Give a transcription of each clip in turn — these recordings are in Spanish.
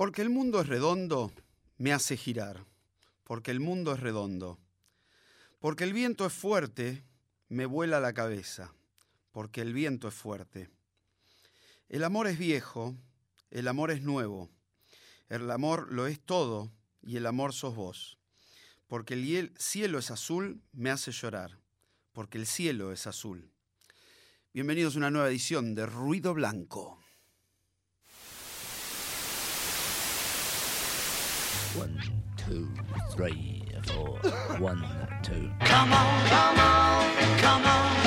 Porque el mundo es redondo, me hace girar. Porque el mundo es redondo. Porque el viento es fuerte, me vuela la cabeza. Porque el viento es fuerte. El amor es viejo, el amor es nuevo. El amor lo es todo y el amor sos vos. Porque el cielo es azul, me hace llorar. Porque el cielo es azul. Bienvenidos a una nueva edición de Ruido Blanco. One, two, three, four. One, two. Come on, come on, come on,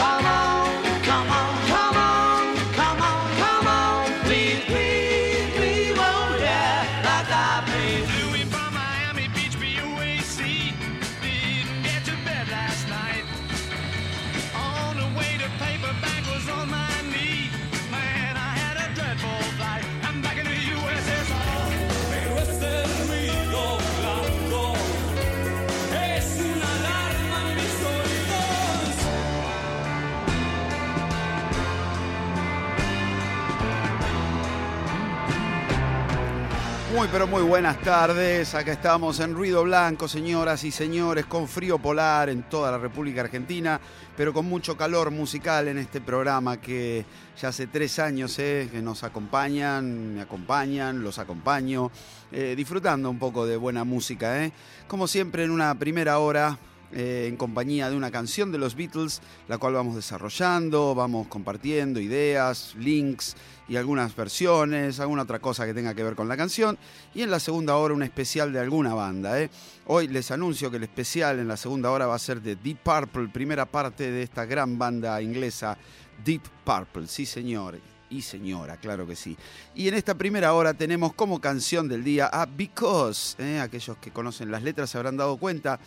Muy pero muy buenas tardes. Acá estamos en Ruido Blanco, señoras y señores, con frío polar en toda la República Argentina, pero con mucho calor musical en este programa que ya hace tres años eh, que nos acompañan, me acompañan, los acompaño, eh, disfrutando un poco de buena música. eh. Como siempre en una primera hora eh, en compañía de una canción de los Beatles, la cual vamos desarrollando, vamos compartiendo ideas, links y algunas versiones, alguna otra cosa que tenga que ver con la canción. Y en la segunda hora un especial de alguna banda. ¿eh? Hoy les anuncio que el especial en la segunda hora va a ser de Deep Purple, primera parte de esta gran banda inglesa Deep Purple. Sí, señor. Y señora, claro que sí. Y en esta primera hora tenemos como canción del día a Because. ¿eh? Aquellos que conocen las letras se habrán dado cuenta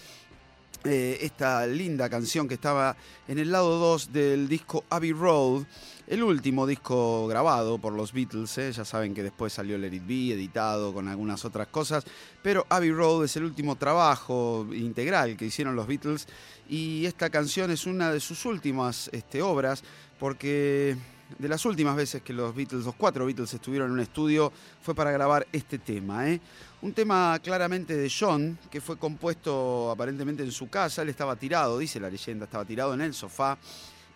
eh, esta linda canción que estaba en el lado 2 del disco Abbey Road, el último disco grabado por los Beatles, eh, ya saben que después salió Let It Be, editado con algunas otras cosas, pero Abbey Road es el último trabajo integral que hicieron los Beatles y esta canción es una de sus últimas este, obras porque de las últimas veces que los Beatles, los cuatro Beatles estuvieron en un estudio fue para grabar este tema, ¿eh? Un tema claramente de John, que fue compuesto aparentemente en su casa. Él estaba tirado, dice la leyenda, estaba tirado en el sofá.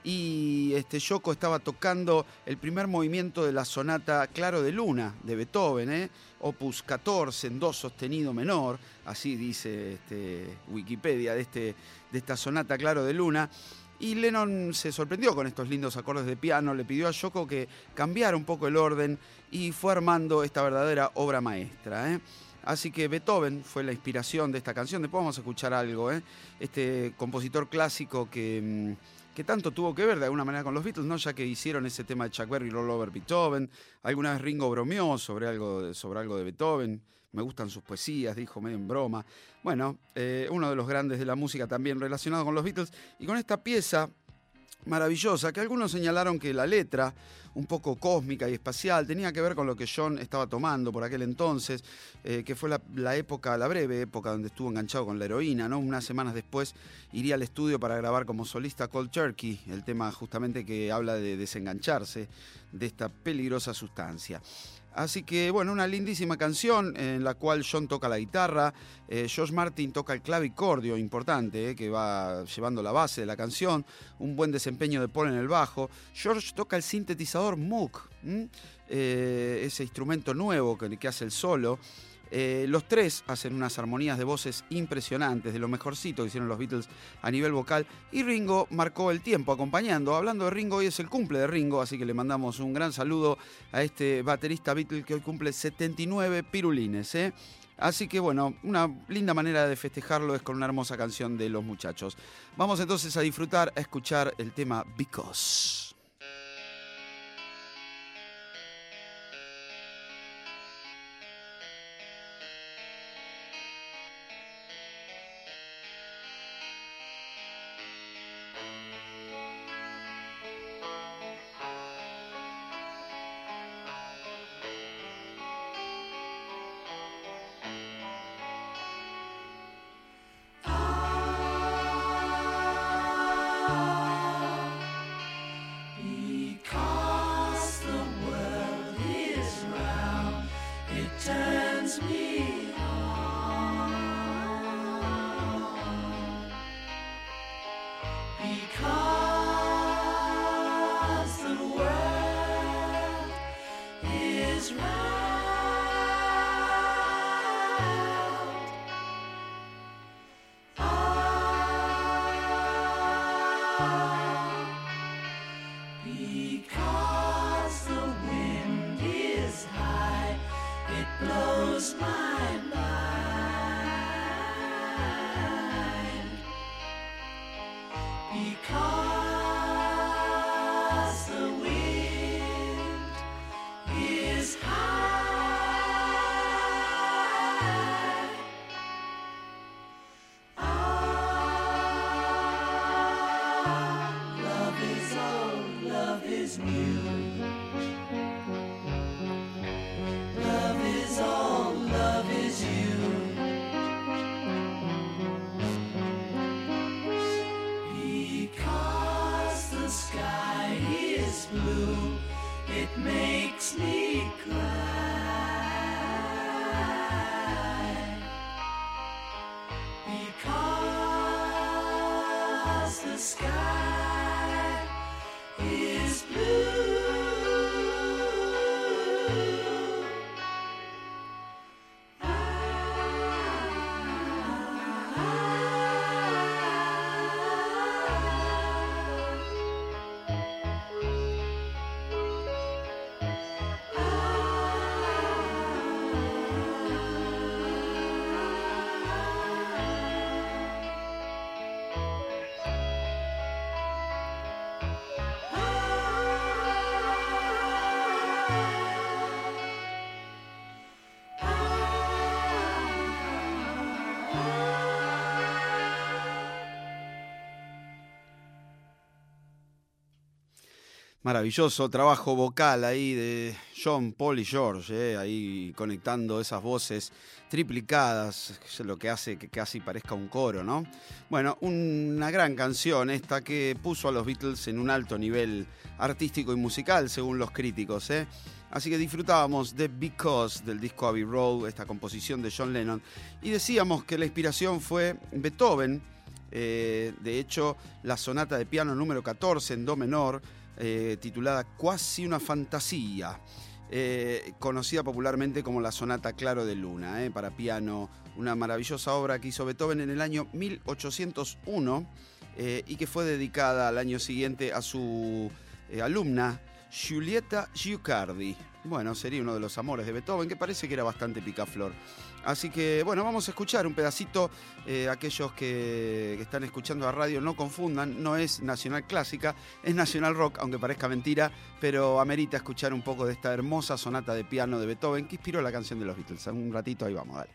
Y este Yoko estaba tocando el primer movimiento de la sonata Claro de Luna de Beethoven, ¿eh? opus 14 en do sostenido menor, así dice este, Wikipedia de, este, de esta sonata Claro de Luna. Y Lennon se sorprendió con estos lindos acordes de piano, le pidió a Yoko que cambiara un poco el orden y fue armando esta verdadera obra maestra. ¿eh? Así que Beethoven fue la inspiración de esta canción. Después vamos a escuchar algo. ¿eh? Este compositor clásico que, mm, que tanto tuvo que ver de alguna manera con los Beatles, ¿no? ya que hicieron ese tema de Chuck Berry, Roll Over Beethoven. Alguna vez Ringo bromeó sobre algo, sobre algo de Beethoven. Me gustan sus poesías, dijo medio en broma. Bueno, eh, uno de los grandes de la música también relacionado con los Beatles. Y con esta pieza maravillosa, que algunos señalaron que la letra, un poco cósmica y espacial, tenía que ver con lo que John estaba tomando por aquel entonces, eh, que fue la, la época, la breve época donde estuvo enganchado con la heroína, ¿no? Unas semanas después iría al estudio para grabar como solista Cold Turkey, el tema justamente que habla de desengancharse de esta peligrosa sustancia. Así que, bueno, una lindísima canción en la cual John toca la guitarra, eh, George Martin toca el clavicordio, importante, eh, que va llevando la base de la canción, un buen desempeño de Paul en el bajo. George toca el sintetizador Moog. Eh, ese instrumento nuevo que, que hace el solo. Eh, los tres hacen unas armonías de voces impresionantes, de lo mejorcito que hicieron los Beatles a nivel vocal. Y Ringo marcó el tiempo acompañando. Hablando de Ringo, hoy es el cumple de Ringo, así que le mandamos un gran saludo a este baterista Beatle que hoy cumple 79 pirulines. ¿eh? Así que bueno, una linda manera de festejarlo es con una hermosa canción de los muchachos. Vamos entonces a disfrutar, a escuchar el tema Because. Maravilloso trabajo vocal ahí de John, Paul y George, eh, ahí conectando esas voces triplicadas, lo que hace que casi parezca un coro, ¿no? Bueno, una gran canción esta que puso a los Beatles en un alto nivel artístico y musical, según los críticos, ¿eh? Así que disfrutábamos de Because del disco Abbey Road, esta composición de John Lennon, y decíamos que la inspiración fue Beethoven, eh, de hecho, la sonata de piano número 14 en Do menor, eh, titulada Quasi una fantasía, eh, conocida popularmente como la sonata Claro de Luna, eh, para piano, una maravillosa obra que hizo Beethoven en el año 1801 eh, y que fue dedicada al año siguiente a su alumna Giulietta Giucardi. Bueno, sería uno de los amores de Beethoven, que parece que era bastante picaflor. Así que, bueno, vamos a escuchar un pedacito. eh, aquellos que, que están escuchando la radio no confundan, no es nacional clásica, es nacional rock, aunque parezca mentira, pero amerita escuchar un poco de esta hermosa sonata de piano de Beethoven que inspiró la canción de los Beatles. Un ratito ahí vamos, dale.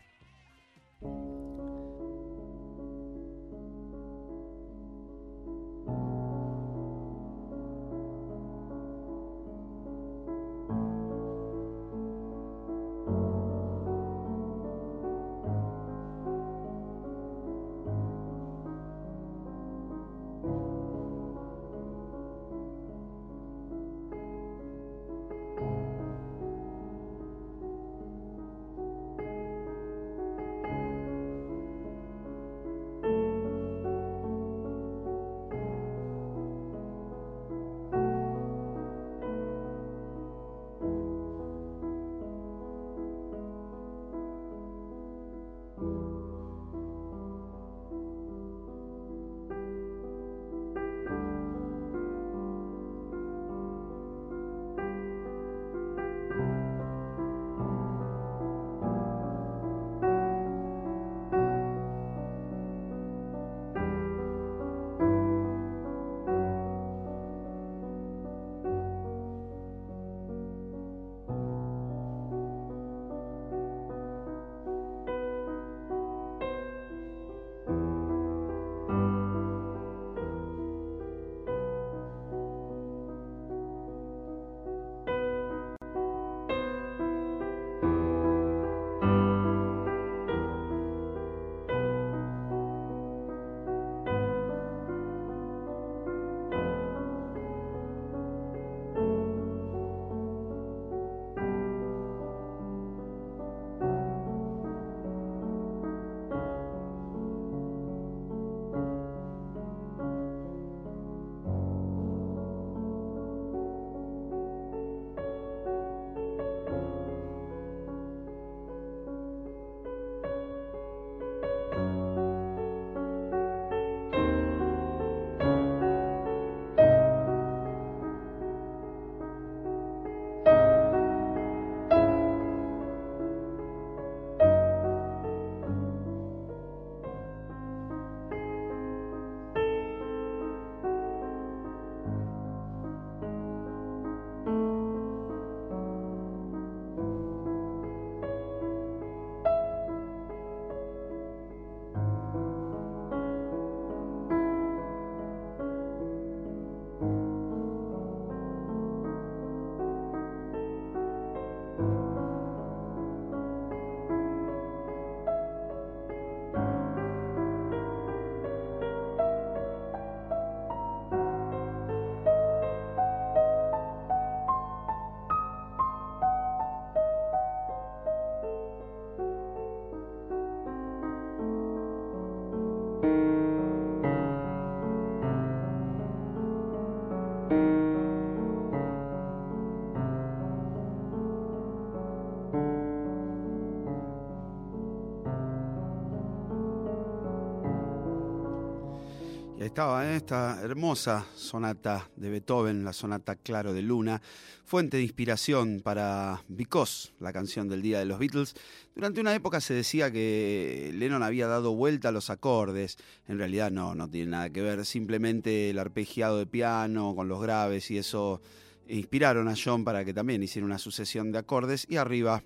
Estaba en esta hermosa sonata de Beethoven, la sonata Claro de Luna, fuente de inspiración para Because, la canción del día de los Beatles. Durante una época se decía que Lennon había dado vuelta a los acordes. En realidad no, no tiene nada que ver. Simplemente el arpegiado de piano con los graves y eso inspiraron a John para que también hiciera una sucesión de acordes y arriba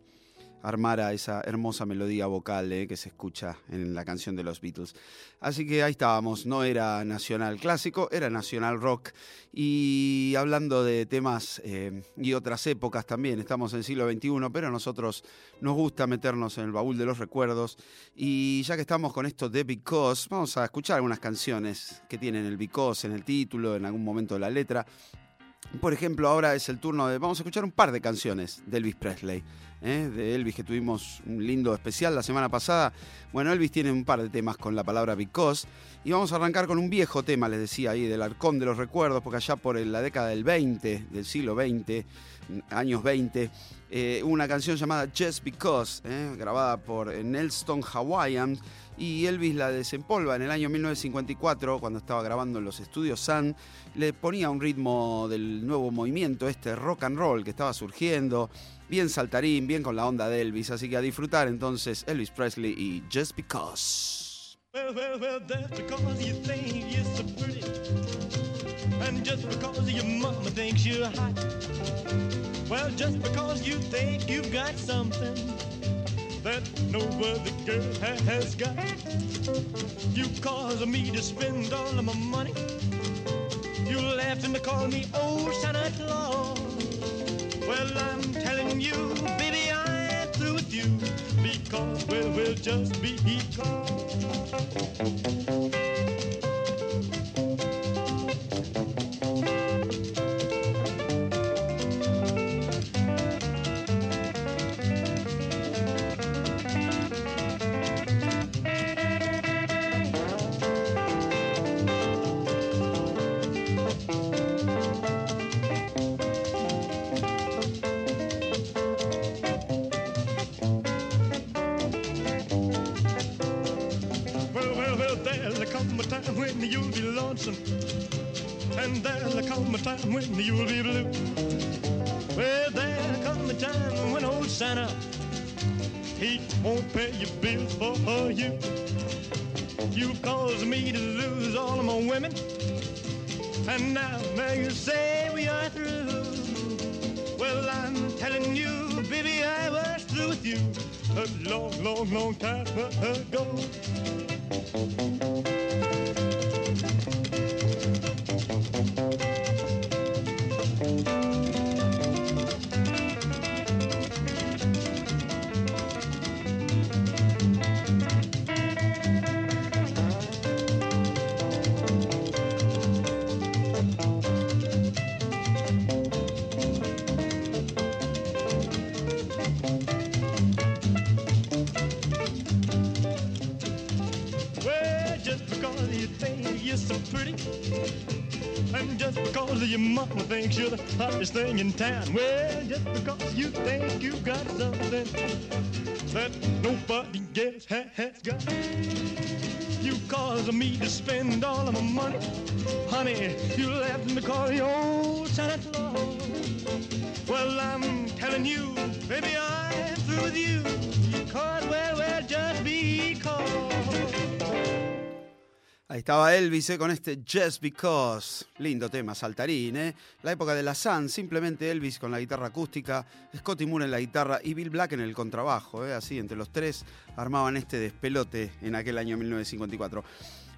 armara esa hermosa melodía vocal eh, que se escucha en la canción de los Beatles. Así que ahí estábamos, no era nacional clásico, era nacional rock. Y hablando de temas eh, y otras épocas también, estamos en el siglo XXI, pero a nosotros nos gusta meternos en el baúl de los recuerdos. Y ya que estamos con esto de Because, vamos a escuchar algunas canciones que tienen el Because en el título, en algún momento de la letra. Por ejemplo, ahora es el turno de. Vamos a escuchar un par de canciones de Elvis Presley. ¿eh? De Elvis, que tuvimos un lindo especial la semana pasada. Bueno, Elvis tiene un par de temas con la palabra because. Y vamos a arrancar con un viejo tema, les decía ahí, del Arcón de los Recuerdos, porque allá por la década del 20, del siglo 20, años 20, eh, una canción llamada Just Because, ¿eh? grabada por Nelson Hawaiian. Y Elvis la desempolva en el año 1954, cuando estaba grabando en los estudios Sun. Le ponía un ritmo del nuevo movimiento, este rock and roll que estaba surgiendo. Bien saltarín, bien con la onda de Elvis. Así que a disfrutar entonces Elvis Presley y Just Because. Well, well, well, that's because you think you're so pretty. And just because your mama thinks you're hot. Well, just because you think you've got something that no other girl ha- has got. You cause me to spend all of my money. You laughed and to call me old Santa Claus. Well, I'm telling you, baby, I'm through with you. Because, well, we'll just be because. When you'll be lonesome. And there'll come a time when you'll be blue. Well, there'll come a time when old Santa, he won't pay your bills for you. You caused me to lose all of my women. And now, you say we are through. Well, I'm telling you, baby, I was through with you a long, long, long time ago. Thinks you're the hottest thing in town. Well, just because you think you've got something that nobody else ha- has got. You cause me to spend all of my money. Honey, you left me call you old Santa Claus. Well, I'm telling you, baby, I'm Ahí estaba Elvis eh, con este Just Because. Lindo tema, saltarín, ¿eh? La época de la Sun, simplemente Elvis con la guitarra acústica, Scotty Moore en la guitarra y Bill Black en el contrabajo, ¿eh? Así, entre los tres armaban este despelote en aquel año 1954.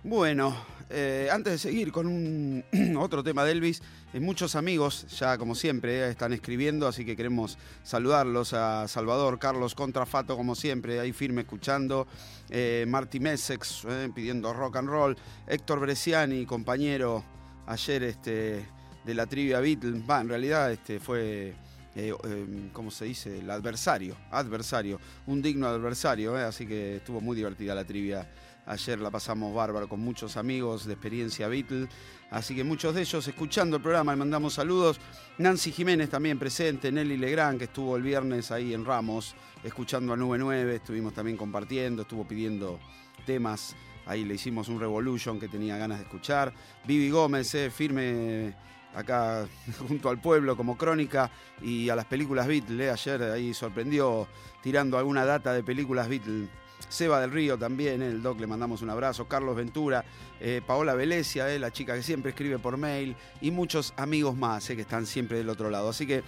Bueno, eh, antes de seguir con un otro tema de Elvis, muchos amigos ya como siempre están escribiendo, así que queremos saludarlos a Salvador, Carlos Contrafato como siempre, ahí firme escuchando, eh, Marty Messex eh, pidiendo rock and roll, Héctor Bresciani, compañero ayer este, de la trivia Beatles, en realidad este, fue... eh, eh, ¿Cómo se dice? El adversario, adversario, un digno adversario, eh, así que estuvo muy divertida la trivia Ayer la pasamos bárbaro con muchos amigos de experiencia Beatle. Así que muchos de ellos escuchando el programa, le mandamos saludos. Nancy Jiménez también presente, Nelly Legrand, que estuvo el viernes ahí en Ramos, escuchando a Nube 9, estuvimos también compartiendo, estuvo pidiendo temas ahí le hicimos un Revolution que tenía ganas de escuchar. Vivi Gómez, eh, firme acá junto al pueblo como crónica y a las películas Beatles. eh, Ayer ahí sorprendió tirando alguna data de películas Beatles. Seba del Río también, el Doc, le mandamos un abrazo. Carlos Ventura, eh, Paola Venecia, eh, la chica que siempre escribe por mail, y muchos amigos más eh, que están siempre del otro lado. Así que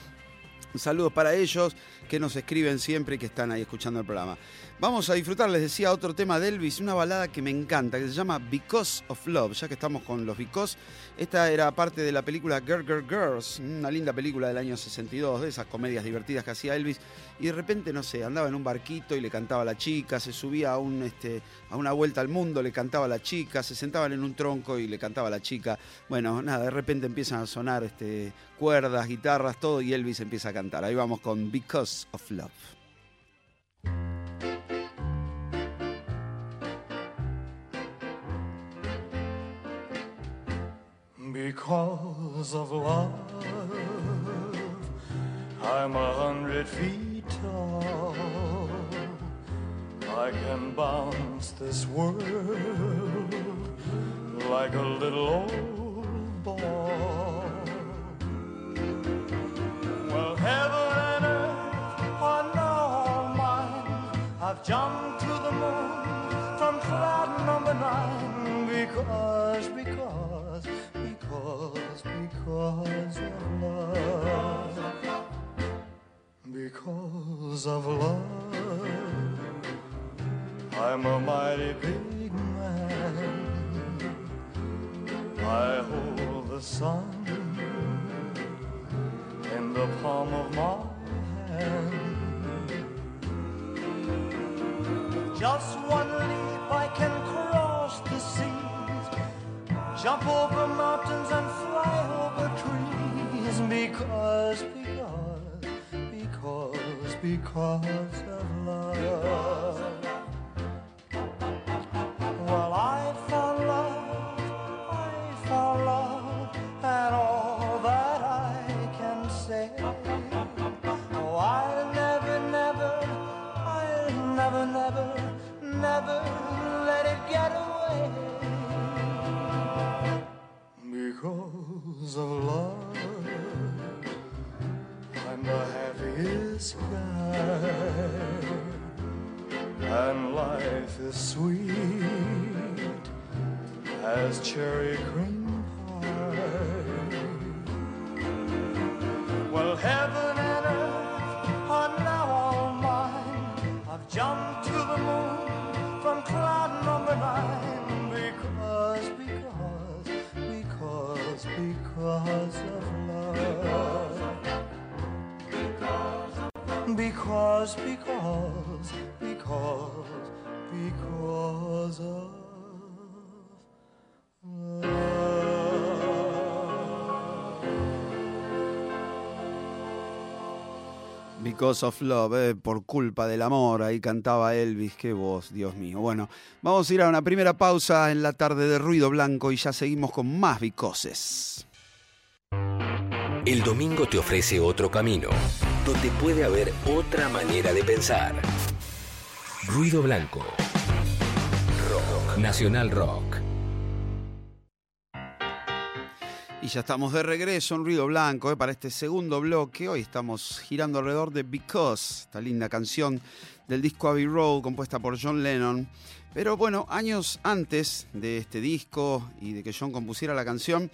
saludos para ellos que nos escriben siempre y que están ahí escuchando el programa. Vamos a disfrutar, les decía, otro tema de Elvis, una balada que me encanta, que se llama Because of Love, ya que estamos con los Because. Esta era parte de la película Girl Girl Girls, una linda película del año 62, de esas comedias divertidas que hacía Elvis. Y de repente, no sé, andaba en un barquito y le cantaba a la chica, se subía a, un, este, a una vuelta al mundo, le cantaba a la chica, se sentaban en un tronco y le cantaba a la chica. Bueno, nada, de repente empiezan a sonar este, cuerdas, guitarras, todo, y Elvis empieza a cantar. Ahí vamos con Because of Love. Because of love, I'm a hundred feet tall. I can bounce this world like a little old ball. I've jumped to the moon from cloud number nine because, because, because, because of love. Because of love, I'm a mighty big man. I hold the sun in the palm of my Just one leap, I can cross the seas, jump over mountains and fly over trees. Because, because, because, because of love. Well, life is sweet as cherry cream pie. Well, heaven and earth are now all mine. I've jumped to the moon from cloud number nine because, because, because, because of love. Because, because, because, because of love. Because of Love, eh, por culpa del amor, ahí cantaba Elvis, qué voz, Dios mío. Bueno, vamos a ir a una primera pausa en la tarde de ruido blanco y ya seguimos con más Vicoses. El domingo te ofrece otro camino, donde puede haber otra manera de pensar. Ruido Blanco. Nacional Rock. Y ya estamos de regreso en Ruido Blanco eh, para este segundo bloque. Hoy estamos girando alrededor de Because, esta linda canción del disco Abbey Road compuesta por John Lennon. Pero bueno, años antes de este disco y de que John compusiera la canción,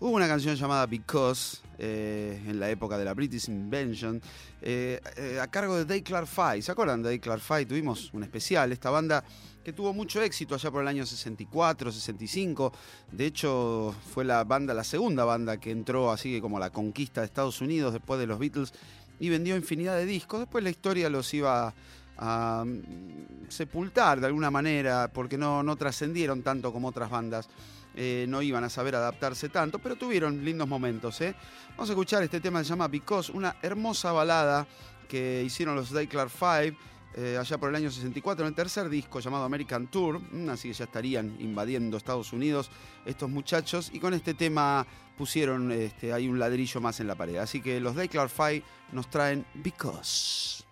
hubo una canción llamada Because eh, en la época de la British Invention eh, a cargo de Dave Clark Five. ¿Se acuerdan de Dave Clark Five? Tuvimos un especial, esta banda que tuvo mucho éxito allá por el año 64, 65. De hecho, fue la banda, la segunda banda que entró así como la conquista de Estados Unidos después de los Beatles y vendió infinidad de discos. Después la historia los iba a mm, sepultar de alguna manera porque no, no trascendieron tanto como otras bandas. Eh, no iban a saber adaptarse tanto, pero tuvieron lindos momentos. ¿eh? Vamos a escuchar este tema que se llama Because, una hermosa balada que hicieron los Day Clark Five eh, allá por el año 64 en el tercer disco llamado American Tour, mm, así que ya estarían invadiendo Estados Unidos estos muchachos y con este tema pusieron este, ahí un ladrillo más en la pared. Así que los Day Clark Five nos traen Because.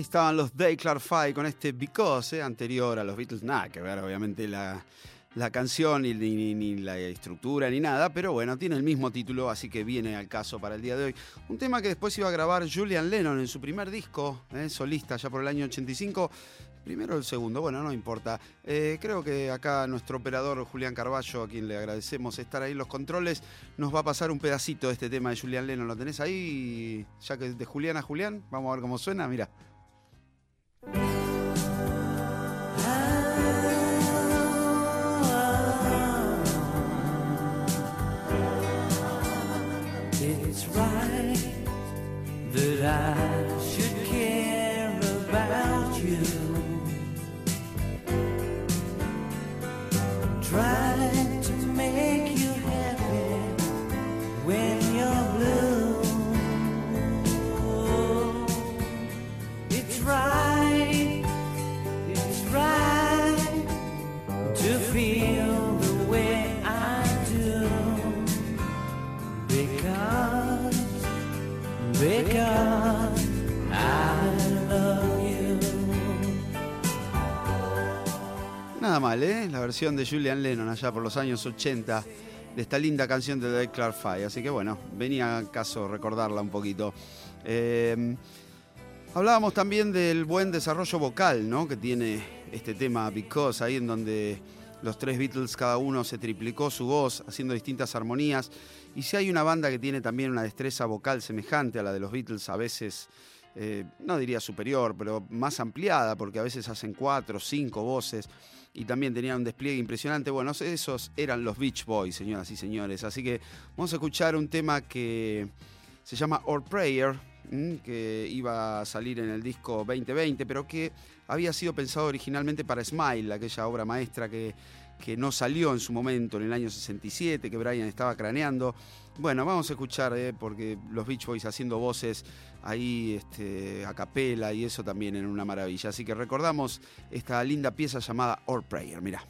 Ahí estaban los Day Clarify con este Because, eh, anterior a los Beatles. Nada que ver, obviamente, la, la canción, ni, ni- la estructura, ni nada. Pero bueno, tiene el mismo título, así que viene al caso para el día de hoy. Un tema que después iba a grabar Julian Lennon en su primer disco, eh, solista, ya por el año 85. Primero o el segundo, bueno, no importa. Eh, creo que acá nuestro operador Julián Carballo, a quien le agradecemos estar ahí en los controles, nos va a pasar un pedacito de este tema de Julian Lennon. ¿Lo tenés ahí? Ya que de Julián a Julián, vamos a ver cómo suena, mira. It's right that I versión de Julian Lennon allá por los años 80 de esta linda canción de Dave Clarify. Así que bueno, venía a caso recordarla un poquito. Eh, hablábamos también del buen desarrollo vocal, ¿no? Que tiene este tema Because, ahí en donde los tres Beatles cada uno se triplicó su voz haciendo distintas armonías. Y si hay una banda que tiene también una destreza vocal semejante a la de los Beatles, a veces, eh, no diría superior, pero más ampliada, porque a veces hacen cuatro, cinco voces y también tenían un despliegue impresionante. Bueno, esos eran los Beach Boys, señoras y señores. Así que vamos a escuchar un tema que se llama Our Prayer, mm, que iba a salir en el disco 2020, pero que había sido pensado originalmente para Smile, aquella obra maestra que, que no salió en su momento, en el año 67, que Brian estaba craneando. Bueno, vamos a escuchar, eh, porque los Beach Boys haciendo voces ahí este, a capela y eso también era una maravilla. Así que recordamos esta linda pieza llamada Our Prayer. Mira.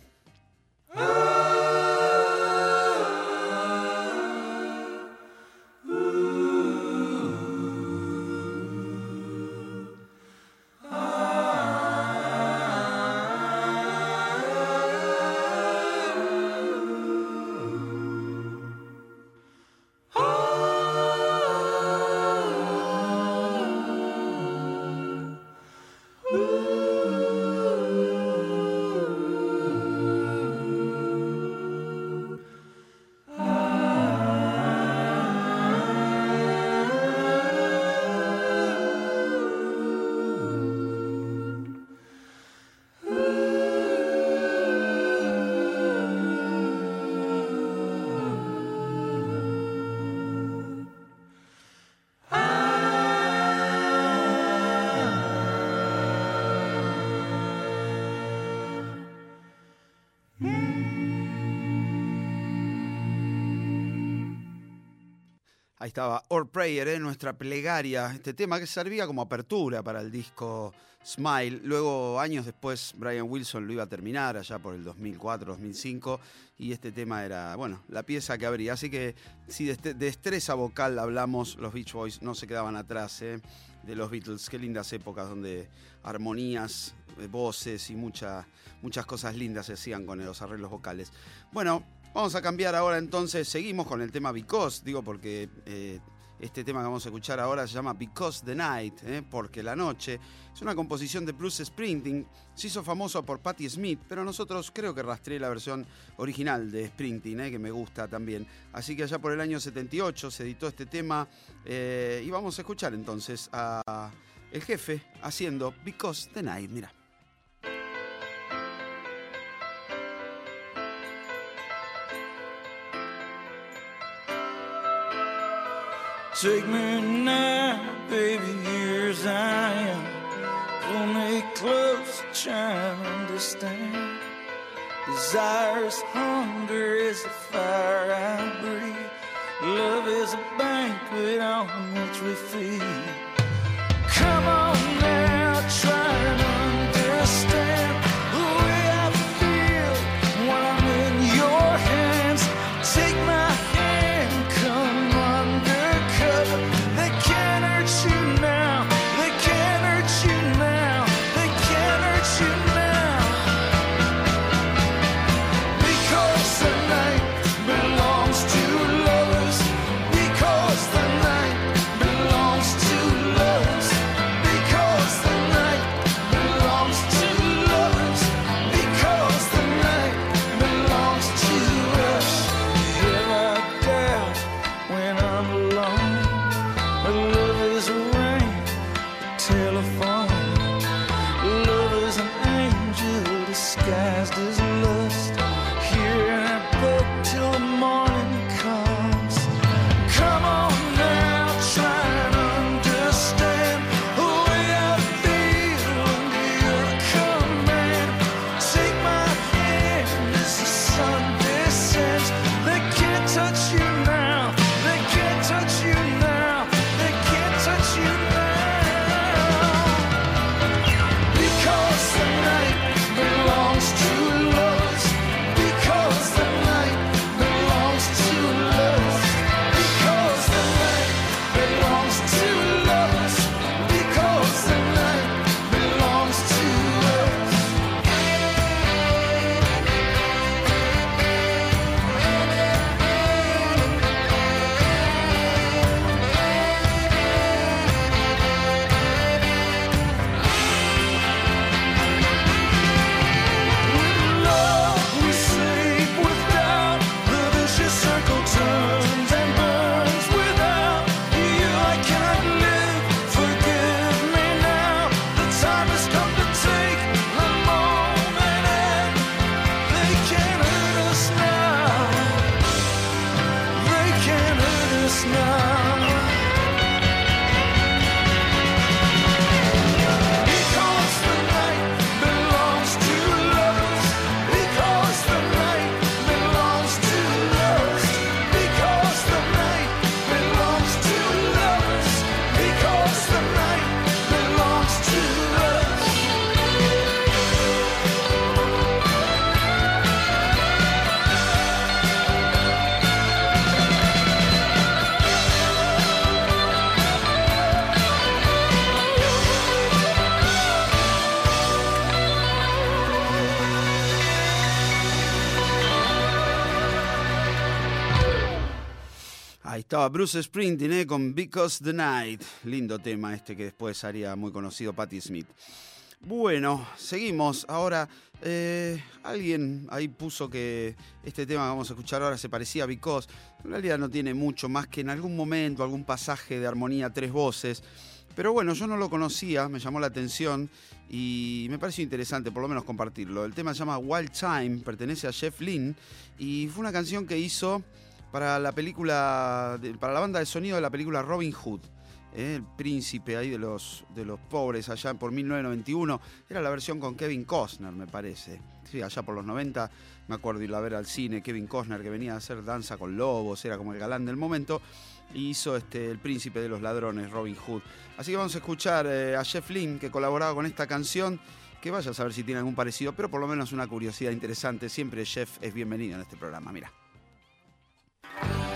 Estaba Or Prayer, ¿eh? nuestra plegaria, este tema que servía como apertura para el disco Smile. Luego, años después, Brian Wilson lo iba a terminar, allá por el 2004, 2005, y este tema era, bueno, la pieza que abría. Así que si de este- de destreza vocal hablamos, los Beach Boys no se quedaban atrás ¿eh? de los Beatles. Qué lindas épocas donde armonías, eh, voces y mucha- muchas cosas lindas se hacían con los arreglos vocales. Bueno, vamos a cambiar ahora entonces, seguimos con el tema Because, digo porque eh, este tema que vamos a escuchar ahora se llama Because the Night, ¿eh? porque la noche es una composición de Bruce Springsteen, se hizo famoso por Patti Smith, pero nosotros creo que rastreé la versión original de Springsteen, ¿eh? que me gusta también. Así que allá por el año 78 se editó este tema eh, y vamos a escuchar entonces a el jefe haciendo Because the Night, mira. Take me now, baby, here as I am. Pull me close, try and understand. Desires, hunger is the fire I breathe. Love is a banquet on which we feed. Come on now, estaba Bruce Springsteen ¿eh? con Because the Night. Lindo tema este que después haría muy conocido Patti Smith. Bueno, seguimos. Ahora, eh, alguien ahí puso que este tema que vamos a escuchar ahora se parecía a Because. En realidad no tiene mucho más que en algún momento, algún pasaje de armonía, tres voces. Pero bueno, yo no lo conocía, me llamó la atención y me pareció interesante por lo menos compartirlo. El tema se llama Wild Time, pertenece a Jeff Lynne y fue una canción que hizo para la película, para la banda de sonido de la película Robin Hood. ¿eh? el príncipe ahí de los, de los pobres allá por 1991. Era la versión con Kevin Costner, me parece. Sí, allá por los 90 me acuerdo ir a ver al cine Kevin Costner que venía a hacer danza con lobos, era como el galán del momento. y hizo este, El Príncipe de los Ladrones, Robin Hood. Así que vamos a escuchar eh, a Jeff Lynne, que colaboraba con esta canción, que vaya a saber si tiene algún parecido, pero por lo menos una curiosidad interesante. Siempre Jeff es bienvenido en este programa, mira. Wild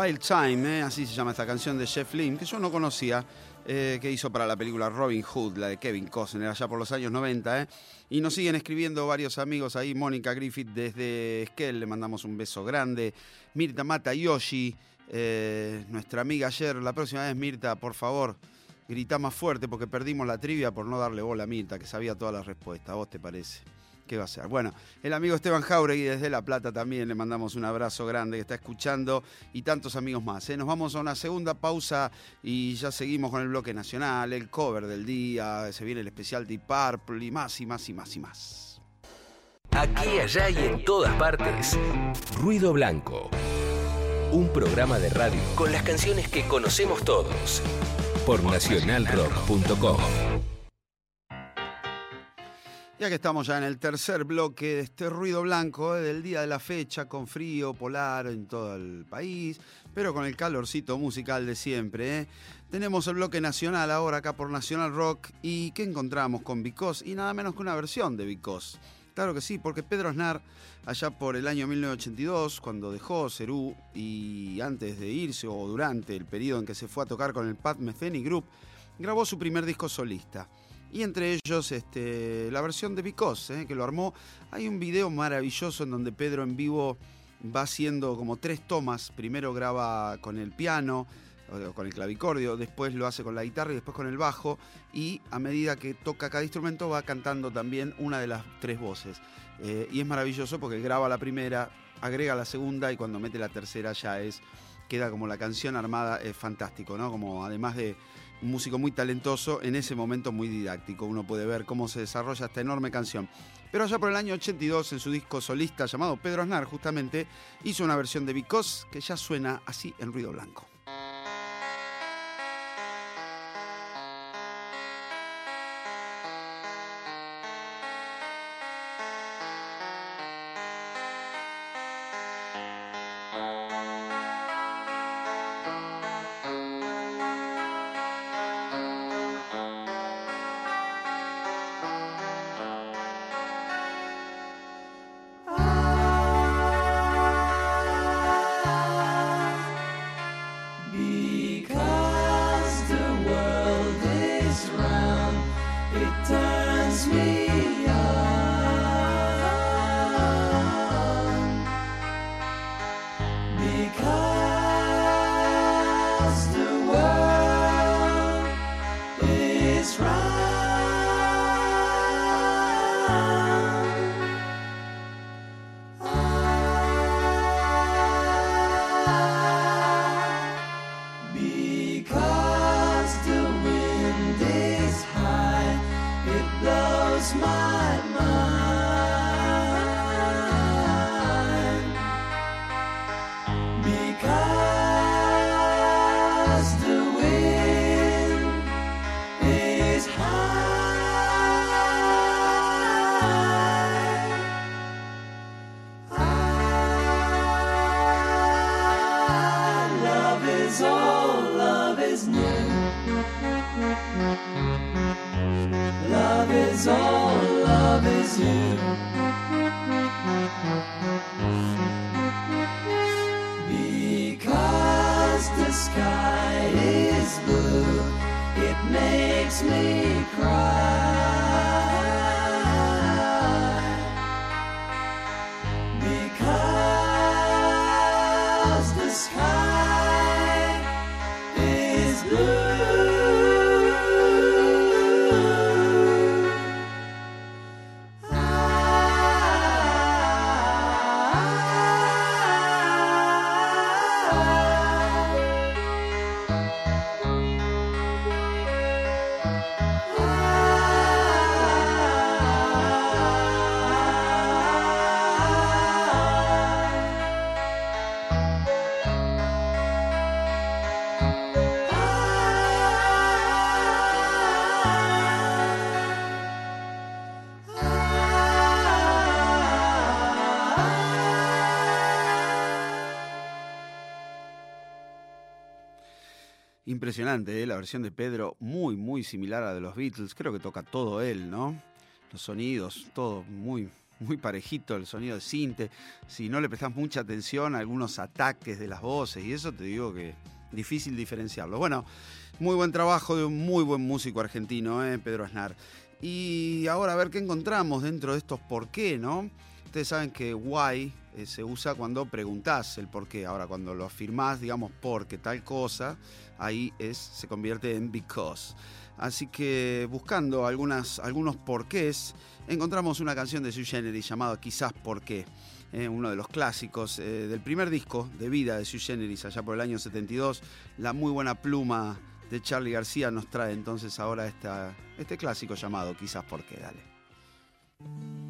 Wild Time, ¿eh? así se llama esta canción de Jeff Lynne, que yo no conocía, eh, que hizo para la película Robin Hood, la de Kevin Costner, allá por los años 90. ¿eh? Y nos siguen escribiendo varios amigos ahí, Mónica Griffith desde Esquel, le mandamos un beso grande, Mirta Mata Yoshi, eh, nuestra amiga ayer, la próxima vez Mirta, por favor, grita más fuerte porque perdimos la trivia por no darle bola a Mirta, que sabía todas las respuestas, ¿a vos te parece? ¿Qué va a ser? Bueno, el amigo Esteban Jauregui desde La Plata también le mandamos un abrazo grande que está escuchando y tantos amigos más. ¿eh? Nos vamos a una segunda pausa y ya seguimos con el bloque nacional, el cover del día, se viene el especial Deep Purple y más y más y más y más. Aquí, allá y en todas partes. Ruido Blanco. Un programa de radio con las canciones que conocemos todos. Por nacionalrock.com. Ya que estamos ya en el tercer bloque de este ruido blanco eh, del día de la fecha, con frío polar en todo el país, pero con el calorcito musical de siempre. ¿eh? Tenemos el bloque nacional ahora acá por Nacional Rock. ¿Y qué encontramos con Vicos? Y nada menos que una versión de Vicos. Claro que sí, porque Pedro Aznar, allá por el año 1982, cuando dejó Cerú y antes de irse o durante el periodo en que se fue a tocar con el Pat Metheny Group, grabó su primer disco solista. Y entre ellos este, la versión de Because, ¿eh? que lo armó. Hay un video maravilloso en donde Pedro en vivo va haciendo como tres tomas. Primero graba con el piano, o con el clavicordio, después lo hace con la guitarra y después con el bajo. Y a medida que toca cada instrumento va cantando también una de las tres voces. Eh, y es maravilloso porque graba la primera, agrega la segunda y cuando mete la tercera ya es queda como la canción armada, es fantástico, ¿no? Como además de un músico muy talentoso, en ese momento muy didáctico. Uno puede ver cómo se desarrolla esta enorme canción. Pero allá por el año 82, en su disco solista llamado Pedro Aznar, justamente, hizo una versión de Because que ya suena así en ruido blanco. Impresionante, ¿eh? la versión de Pedro, muy, muy similar a la de los Beatles. Creo que toca todo él, ¿no? Los sonidos, todo muy, muy parejito, el sonido de cinte. Si no le prestas mucha atención a algunos ataques de las voces y eso, te digo que difícil diferenciarlo. Bueno, muy buen trabajo de un muy buen músico argentino, ¿eh? Pedro Aznar. Y ahora a ver qué encontramos dentro de estos por qué, ¿no? Ustedes saben que why eh, se usa cuando preguntás el por qué. Ahora, cuando lo afirmás, digamos, porque tal cosa, ahí es, se convierte en because. Así que buscando algunos porqués, encontramos una canción de Sui Generis llamada Quizás por qué. eh, uno de los clásicos eh, del primer disco de vida de Sui Generis allá por el año 72. La muy buena pluma de Charlie García nos trae entonces ahora este clásico llamado Quizás por qué. Dale.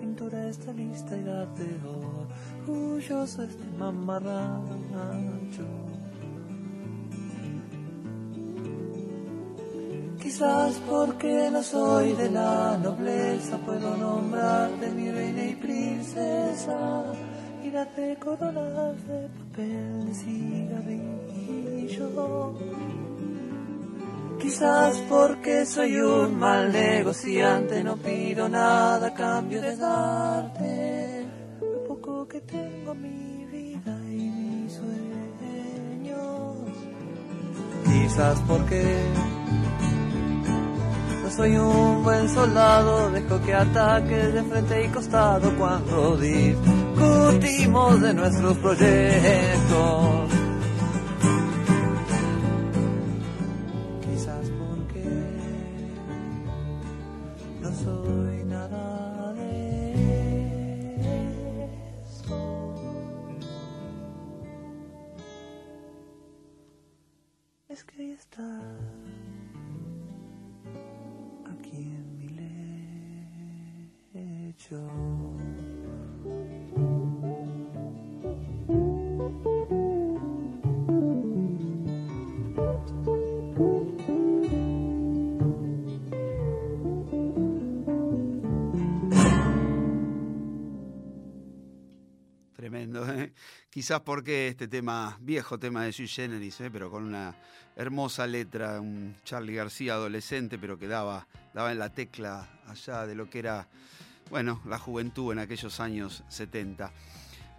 pintura está lista y darte orgulloso este mamarracho. Quizás porque no soy de la nobleza, puedo nombrarte mi reina y princesa y darte coronas de papel de cigarrillo. Quizás porque soy un mal negociante, no pido nada a cambio de darte lo poco que tengo mi vida y mis sueños. Quizás porque no soy un buen soldado, dejo que ataques de frente y costado cuando discutimos de nuestros proyectos. Ahí Quizás porque este tema, viejo tema de Sui Generis, ¿eh? pero con una hermosa letra, un Charlie García adolescente, pero que daba, daba en la tecla allá de lo que era, bueno, la juventud en aquellos años 70.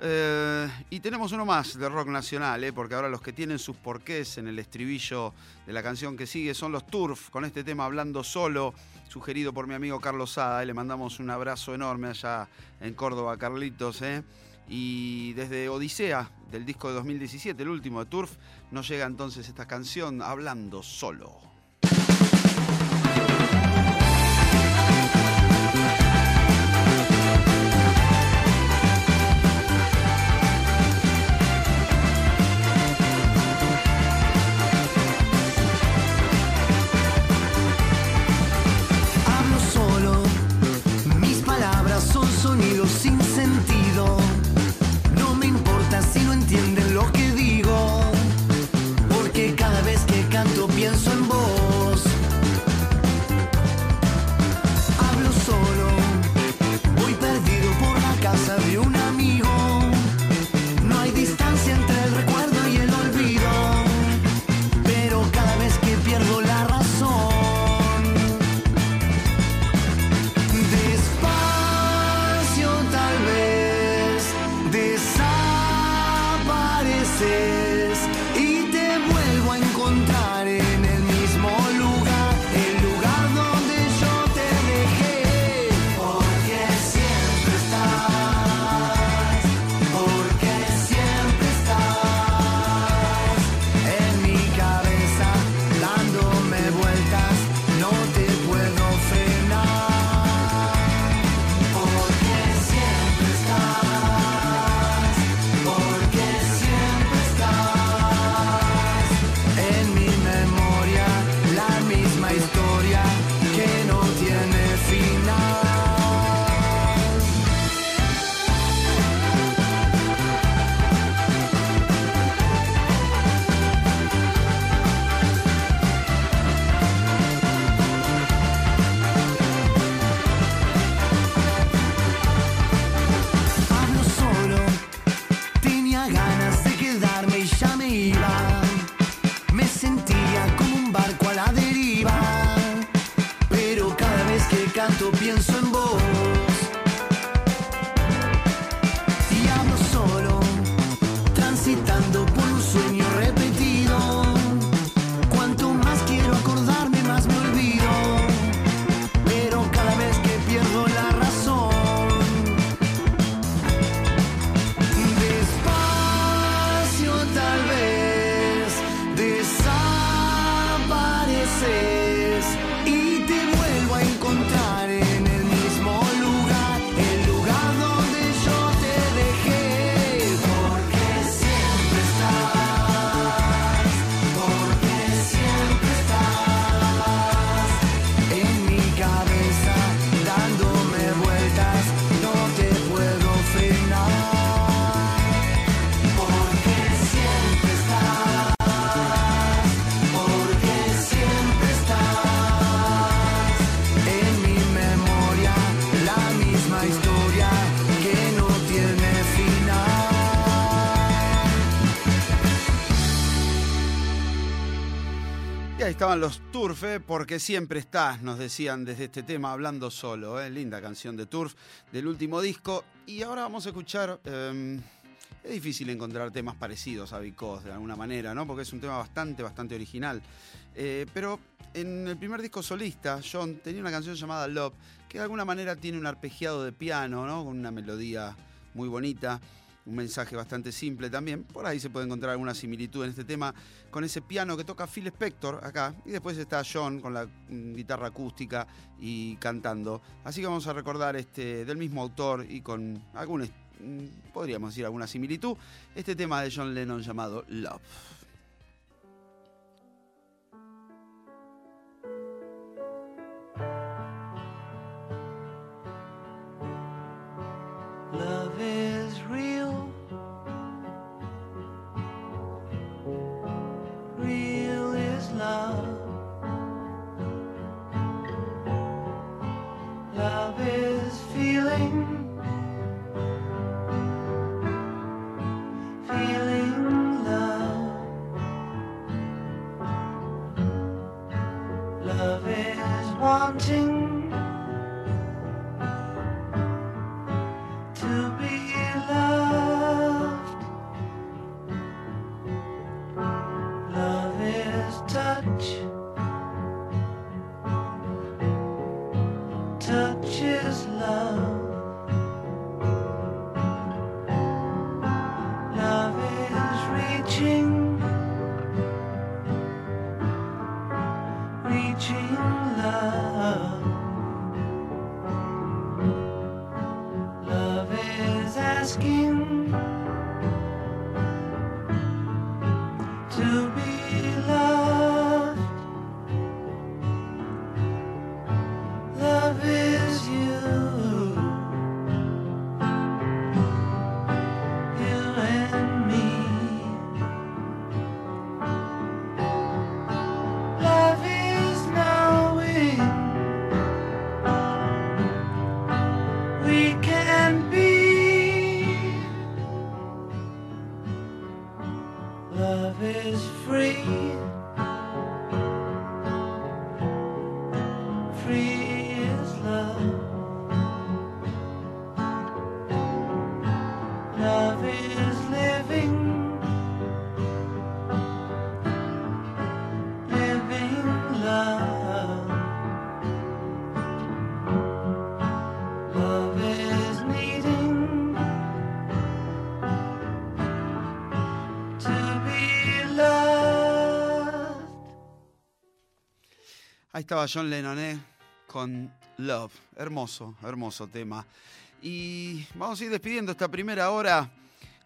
Eh, y tenemos uno más de rock nacional, ¿eh? porque ahora los que tienen sus porqués en el estribillo de la canción que sigue son los Turf, con este tema Hablando Solo, sugerido por mi amigo Carlos Sada. Le mandamos un abrazo enorme allá en Córdoba, Carlitos. ¿eh? Y desde Odisea, del disco de 2017, el último de Turf, nos llega entonces esta canción Hablando Solo. Canto pienso en vos. Estaban los Turf, porque siempre estás, nos decían desde este tema, hablando solo. ¿eh? Linda canción de Turf del último disco. Y ahora vamos a escuchar. eh, es difícil encontrar temas parecidos a Because de alguna manera, ¿no? Porque es un tema bastante, bastante original. Eh, pero en el primer disco solista, John tenía una canción llamada Love, que de alguna manera tiene un arpegiado de piano, ¿no? Con una melodía muy bonita. Un mensaje bastante simple también. Por ahí se puede encontrar alguna similitud en este tema con ese piano que toca Phil Spector acá. Y después está John con la mm, guitarra acústica y cantando. Así que vamos a recordar este, del mismo autor y con algún, mm, podríamos decir alguna similitud, este tema de John Lennon llamado Love. Love is real. Real is love. Love is feeling. Feeling love. Love is wanting. Ahí estaba John Lennon, ¿eh? Con Love. Hermoso, hermoso tema. Y vamos a ir despidiendo esta primera hora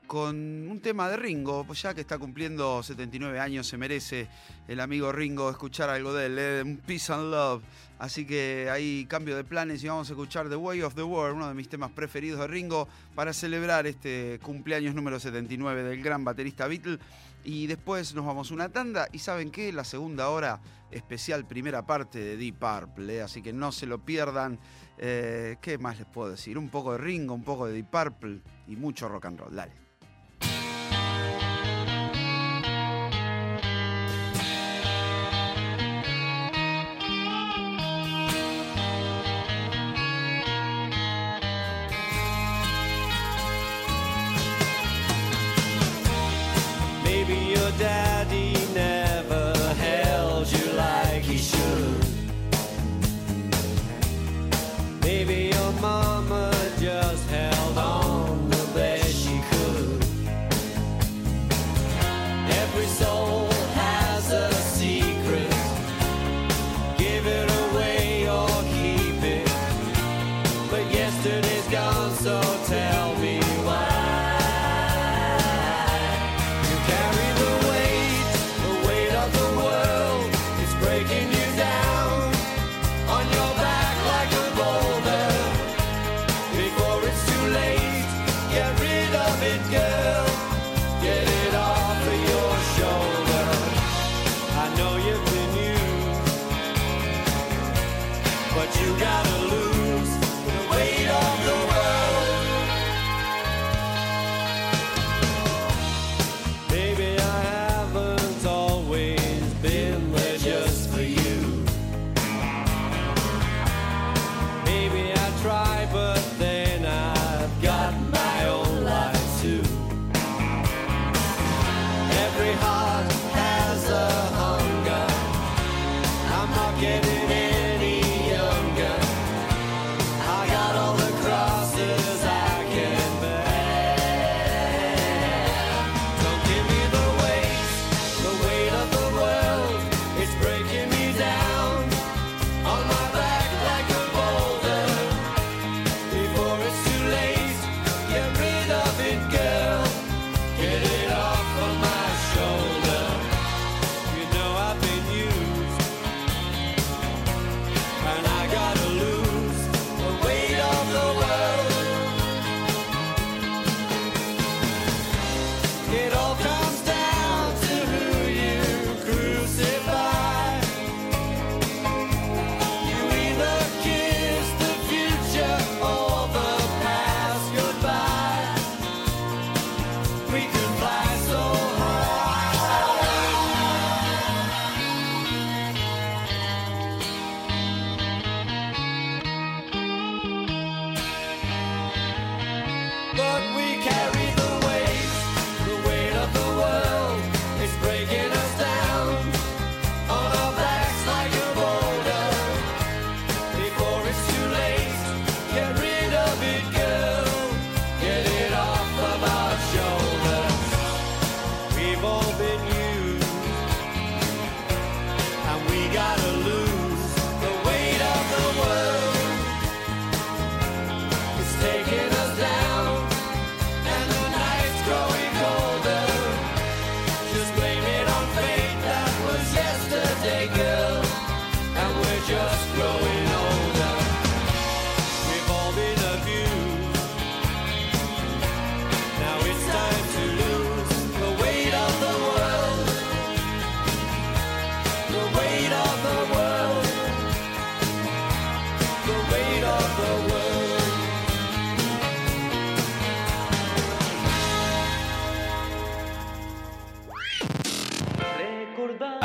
con un tema de Ringo, pues ya que está cumpliendo 79 años, se merece el amigo Ringo escuchar algo de él, ¿eh? un Peace and Love. Así que ahí cambio de planes y vamos a escuchar The Way of the World, uno de mis temas preferidos de Ringo, para celebrar este cumpleaños número 79 del gran baterista Beatle. Y después nos vamos una tanda y ¿saben qué? La segunda hora especial primera parte de Deep Purple, ¿eh? así que no se lo pierdan. Eh, ¿Qué más les puedo decir? Un poco de Ringo, un poco de Deep Purple y mucho rock and roll. Dale.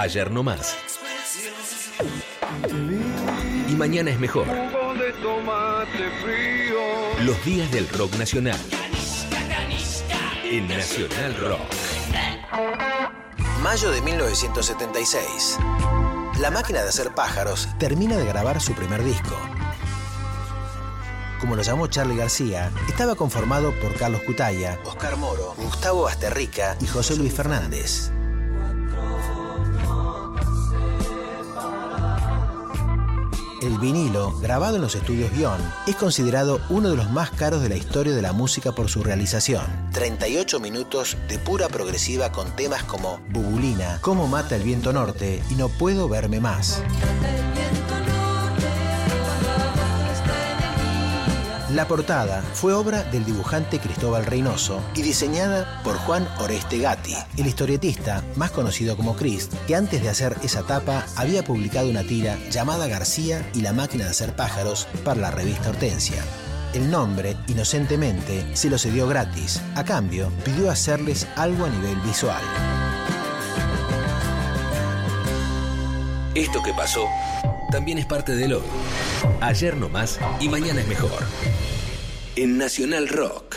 Ayer no más. Y mañana es mejor. Los días del rock nacional. En Nacional Rock. Mayo de 1976. La máquina de hacer pájaros termina de grabar su primer disco. Como lo llamó Charlie García, estaba conformado por Carlos Cutaya, Oscar Moro, Gustavo Basterrica y José Luis Fernández. Vinilo, grabado en los estudios Guión, es considerado uno de los más caros de la historia de la música por su realización. 38 minutos de pura progresiva con temas como Bubulina, Cómo mata el viento norte y No puedo verme más. La portada fue obra del dibujante Cristóbal Reynoso y diseñada por Juan Oreste Gatti, el historietista más conocido como Crist, que antes de hacer esa tapa había publicado una tira llamada García y la máquina de hacer pájaros para la revista Hortensia. El nombre, inocentemente, se lo cedió gratis. A cambio, pidió hacerles algo a nivel visual. Esto que pasó también es parte del hoy. Ayer no más y mañana es mejor. En Nacional Rock.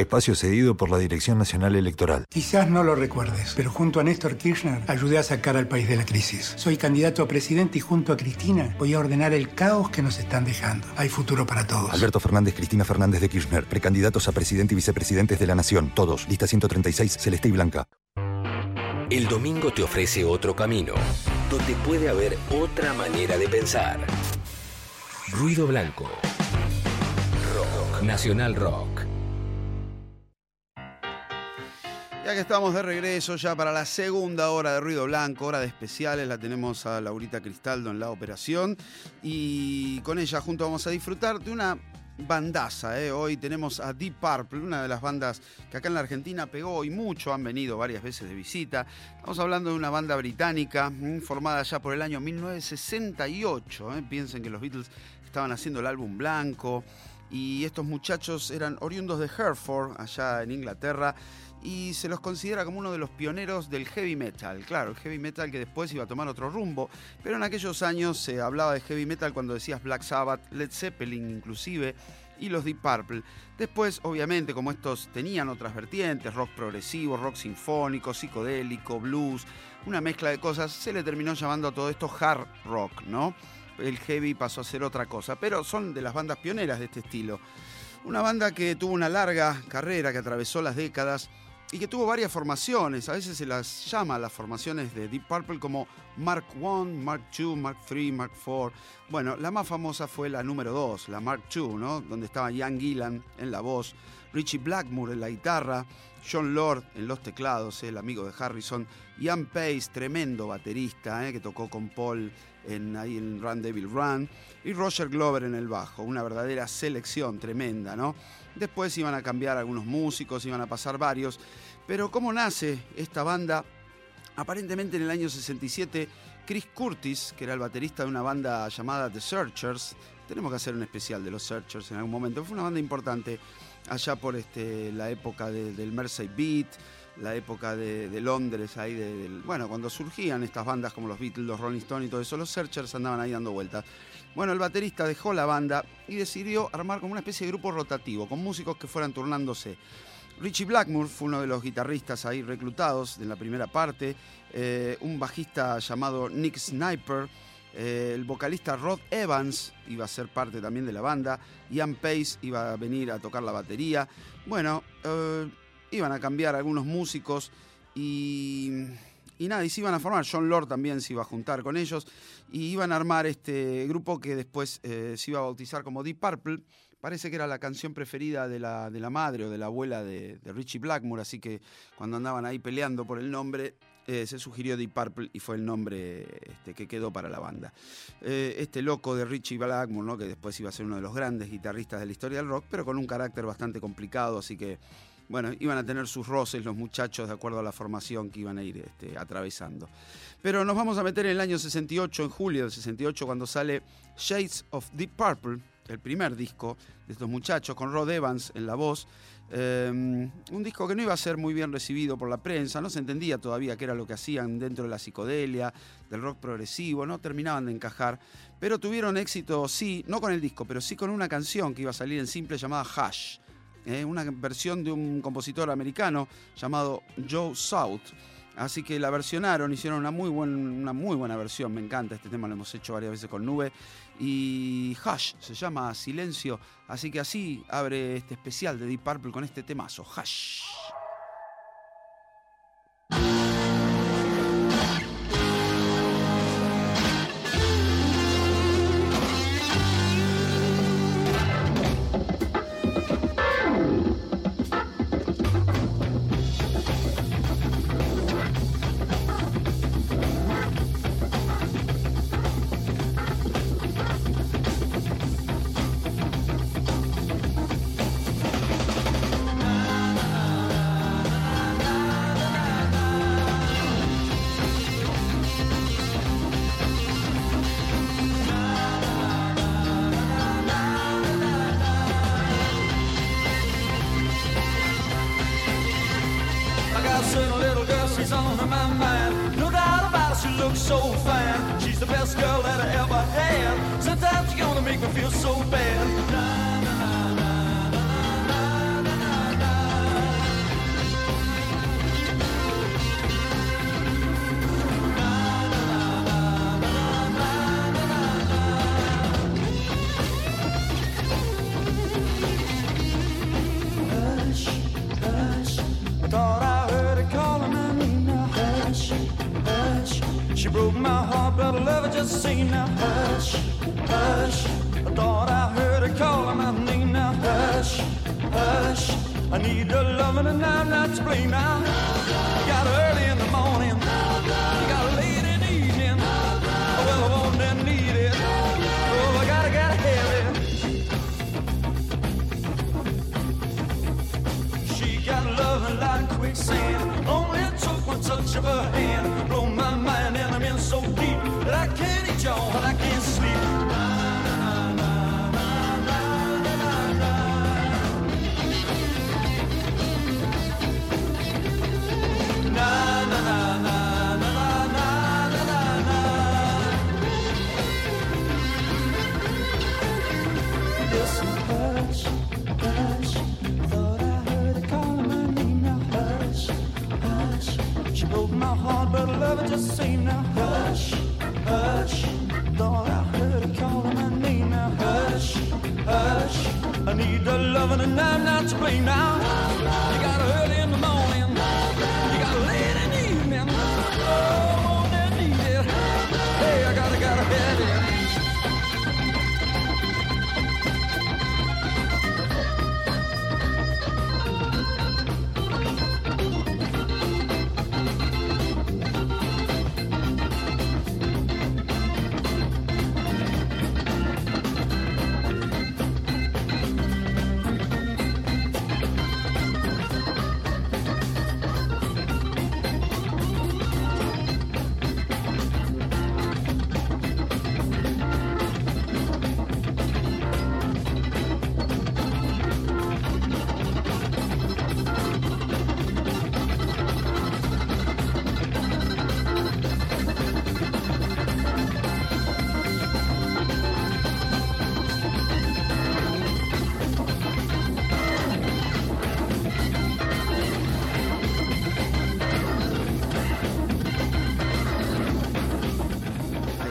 Espacio cedido por la Dirección Nacional Electoral. Quizás no lo recuerdes, pero junto a Néstor Kirchner ayudé a sacar al país de la crisis. Soy candidato a presidente y junto a Cristina voy a ordenar el caos que nos están dejando. Hay futuro para todos. Alberto Fernández, Cristina Fernández de Kirchner, precandidatos a presidente y vicepresidentes de la Nación, todos, lista 136, celeste y blanca. El domingo te ofrece otro camino, donde puede haber otra manera de pensar. Ruido Blanco. Rock. Nacional Rock. Ya que estamos de regreso ya para la segunda hora de Ruido Blanco, hora de especiales, la tenemos a Laurita Cristaldo en la operación y con ella junto vamos a disfrutar de una bandaza. ¿eh? Hoy tenemos a Deep Purple, una de las bandas que acá en la Argentina pegó y mucho, han venido varias veces de visita. Estamos hablando de una banda británica mm, formada ya por el año 1968. ¿eh? Piensen que los Beatles estaban haciendo el álbum blanco y estos muchachos eran oriundos de Hereford, allá en Inglaterra, y se los considera como uno de los pioneros del heavy metal. Claro, el heavy metal que después iba a tomar otro rumbo, pero en aquellos años se hablaba de heavy metal cuando decías Black Sabbath, Led Zeppelin inclusive, y los Deep Purple. Después, obviamente, como estos tenían otras vertientes, rock progresivo, rock sinfónico, psicodélico, blues, una mezcla de cosas, se le terminó llamando a todo esto hard rock, ¿no? El heavy pasó a ser otra cosa, pero son de las bandas pioneras de este estilo. Una banda que tuvo una larga carrera, que atravesó las décadas y que tuvo varias formaciones. A veces se las llama las formaciones de Deep Purple como Mark I, Mark II, Mark III, Mark IV. Bueno, la más famosa fue la número 2, la Mark II, ¿no? Donde estaba Ian Gillan en la voz, Richie Blackmore en la guitarra, John Lord en los teclados, el amigo de Harrison, Ian Pace, tremendo baterista, ¿eh? que tocó con Paul en, ahí en Run Devil Run, y Roger Glover en el bajo, una verdadera selección tremenda, ¿no? Después iban a cambiar algunos músicos, iban a pasar varios, pero ¿cómo nace esta banda? Aparentemente en el año 67, Chris Curtis, que era el baterista de una banda llamada The Searchers, tenemos que hacer un especial de los Searchers en algún momento, fue una banda importante allá por este, la época de- del Mersey Beat, la época de, Londres, ahí bueno, cuando surgían estas bandas como los Beatles, los Rolling Stones y todo eso, los Searchers andaban ahí dando vueltas. Bueno, el baterista dejó la banda y decidió armar como una especie de grupo rotativo, con músicos que fueran turnándose. Richie Blackmore fue uno de los guitarristas ahí reclutados en la primera parte, eh, un bajista llamado Nick Sniper, eh, el vocalista Rod Evans iba a ser parte también de la banda, Ian Pace iba a venir a tocar la batería. Bueno, eh, iban a cambiar algunos músicos y, y nada, y se iban a formar. John Lord también se iba a juntar con ellos y iban a armar este grupo que después eh, se iba a bautizar como Deep Purple. Parece que era la canción preferida de la, de la madre o de la abuela de, Richie Blackmore, así que cuando andaban ahí peleando por el nombre, eh, se sugirió Deep Purple y fue el nombre este, que quedó para la banda. Eh, este loco de Richie Blackmore, ¿no? que después iba a ser uno de los grandes guitarristas de la historia del rock, pero con un carácter bastante complicado, así que bueno, iban a tener sus roces los muchachos de acuerdo a la formación que iban a ir este, atravesando. Pero nos vamos a meter en el año 68, en julio del 68, cuando sale Shades of Deep Purple, el primer disco de estos muchachos, con Rod Evans en la voz. Eh, un disco que no iba a ser muy bien recibido por la prensa, no se entendía todavía qué era lo que hacían dentro de la psicodelia, del rock progresivo, no terminaban de encajar, pero tuvieron éxito, sí, no con el disco, pero sí con una canción que iba a salir en simple llamada Hush, eh, una versión de un compositor americano llamado Joe South. Así que la versionaron, hicieron una muy, buen- una muy buena versión, me encanta este tema, lo hemos hecho varias veces con Nube. Y Hush se llama Silencio, así que así abre este especial de Deep Purple con este temazo, Hush. Glasgow.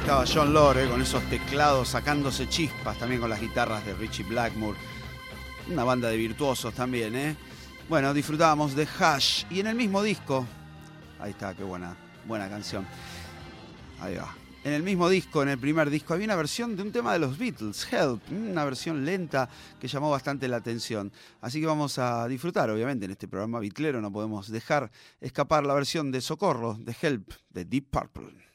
John Lore con esos teclados sacándose chispas también con las guitarras de Richie Blackmore. Una banda de virtuosos también, ¿eh? Bueno, disfrutábamos de Hash y en el mismo disco. Ahí está, qué buena, buena canción. Ahí va. En el mismo disco, en el primer disco, había una versión de un tema de los Beatles, Help, una versión lenta que llamó bastante la atención. Así que vamos a disfrutar, obviamente, en este programa bitlero no podemos dejar escapar la versión de Socorro, de Help, de Deep Purple.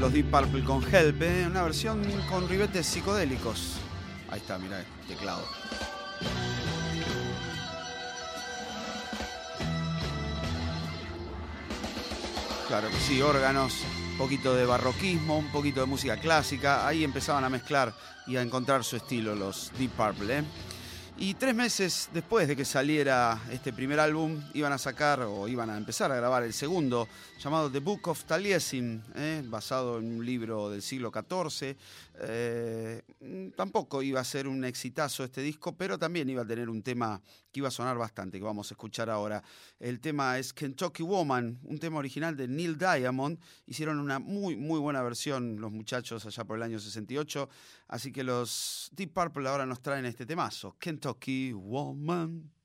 Los Deep Purple con Help, ¿eh? una versión con ribetes psicodélicos. Ahí está, mirá, el teclado. Claro que sí, órganos, un poquito de barroquismo, un poquito de música clásica. Ahí empezaban a mezclar y a encontrar su estilo los Deep Purple. ¿eh? Y tres meses después de que saliera este primer álbum, iban a sacar o iban a empezar a grabar el segundo, llamado The Book of Taliesin, ¿eh? basado en un libro del siglo XIV. Eh, tampoco iba a ser un exitazo este disco, pero también iba a tener un tema que iba a sonar bastante, que vamos a escuchar ahora. El tema es Kentucky Woman, un tema original de Neil Diamond. Hicieron una muy, muy buena versión los muchachos allá por el año 68. Así que los Deep Purple ahora nos traen este temazo, Kentucky Woman.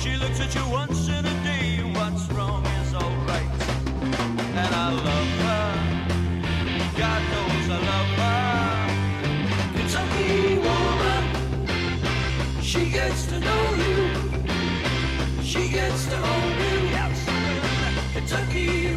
She looks at you once in a day, what's wrong is alright. And I love her, God knows I love her. Kentucky woman, she gets to know you, she gets to own you. Yes. Kentucky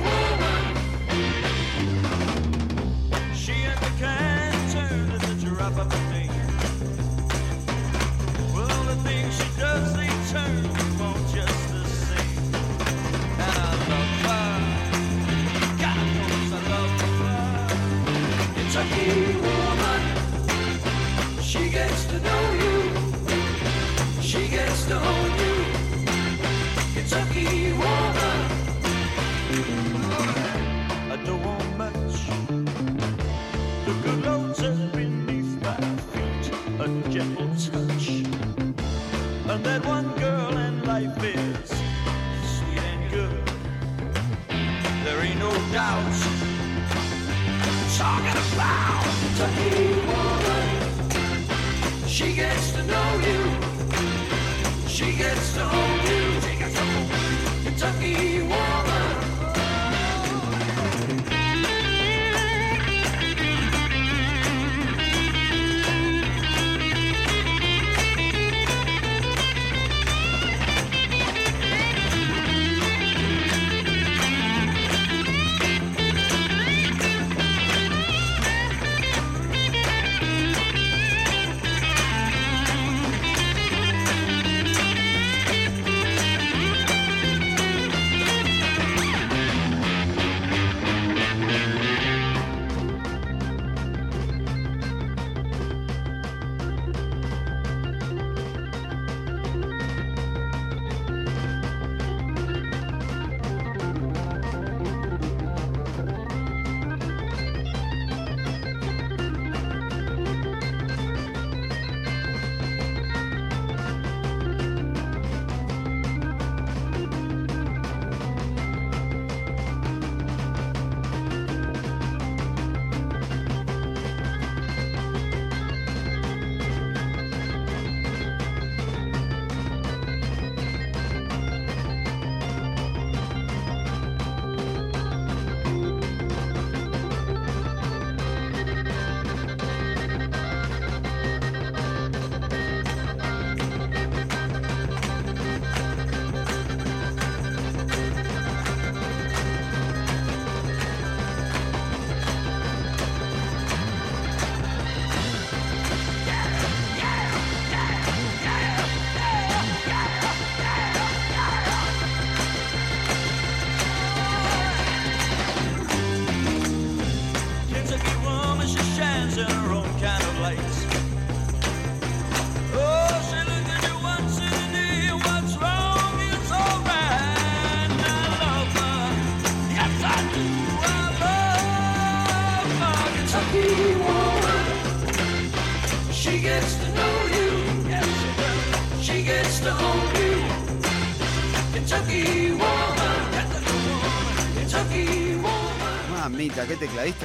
gets to know you.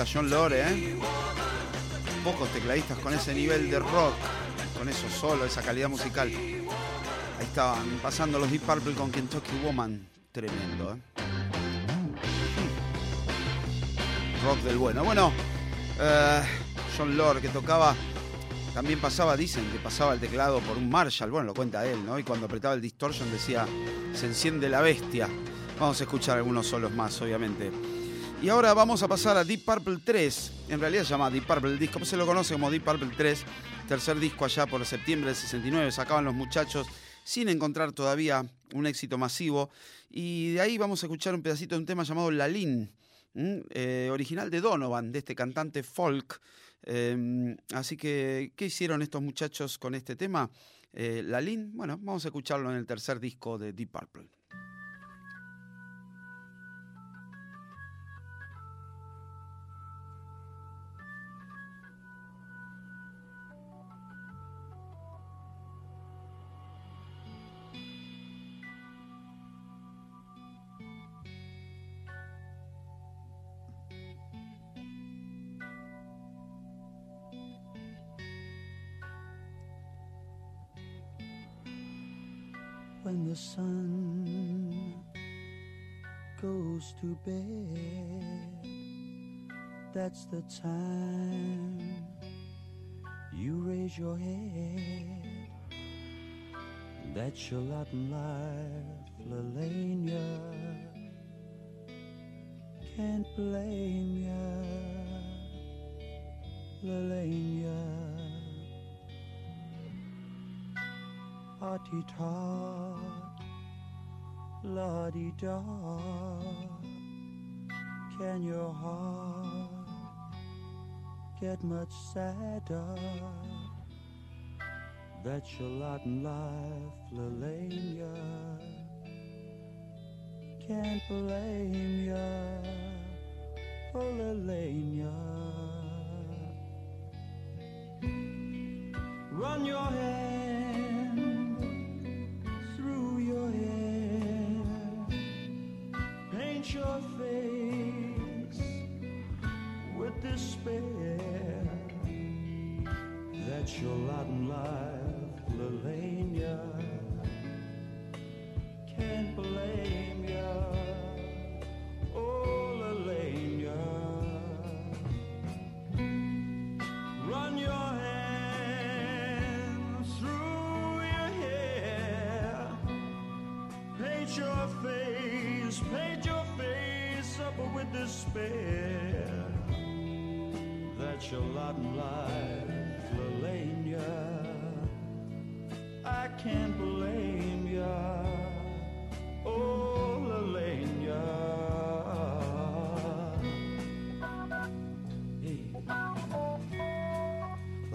John Lore, ¿eh? Pocos tecladistas con ese nivel de rock. con eso solo, esa calidad musical. Ahí estaban pasando los Deep Purple con Kentucky Woman. Tremendo, ¿eh? Rock del bueno. Bueno, eh, John Lord que tocaba, también pasaba, dicen que pasaba el teclado por un Marshall. Bueno, lo cuenta él, ¿no? Y cuando apretaba el distortion decía, se enciende la bestia. Vamos a escuchar algunos solos más, obviamente. Y ahora vamos a pasar a Deep Purple 3. En realidad se llama Deep Purple el disco, pero se lo conoce como Deep Purple 3. Tercer disco allá por septiembre del 69. Sacaban los muchachos sin encontrar todavía un éxito masivo. Y de ahí vamos a escuchar un pedacito de un tema llamado Lalín. Eh, original de Donovan, de este cantante folk. Eh, así que, ¿qué hicieron estos muchachos con este tema? Eh, Lalín, bueno, vamos a escucharlo en el tercer disco de Deep Purple. When the sun goes to bed. That's the time you raise your head. That's your lot in life, Lelania. Can't blame ya, Lelania. Hearty tot, la di da. Can your heart get much sadder? That's your lot in life, Lelania. Can't blame ya, oh. Run your hand That's your lot in. I can't blame ya, oh.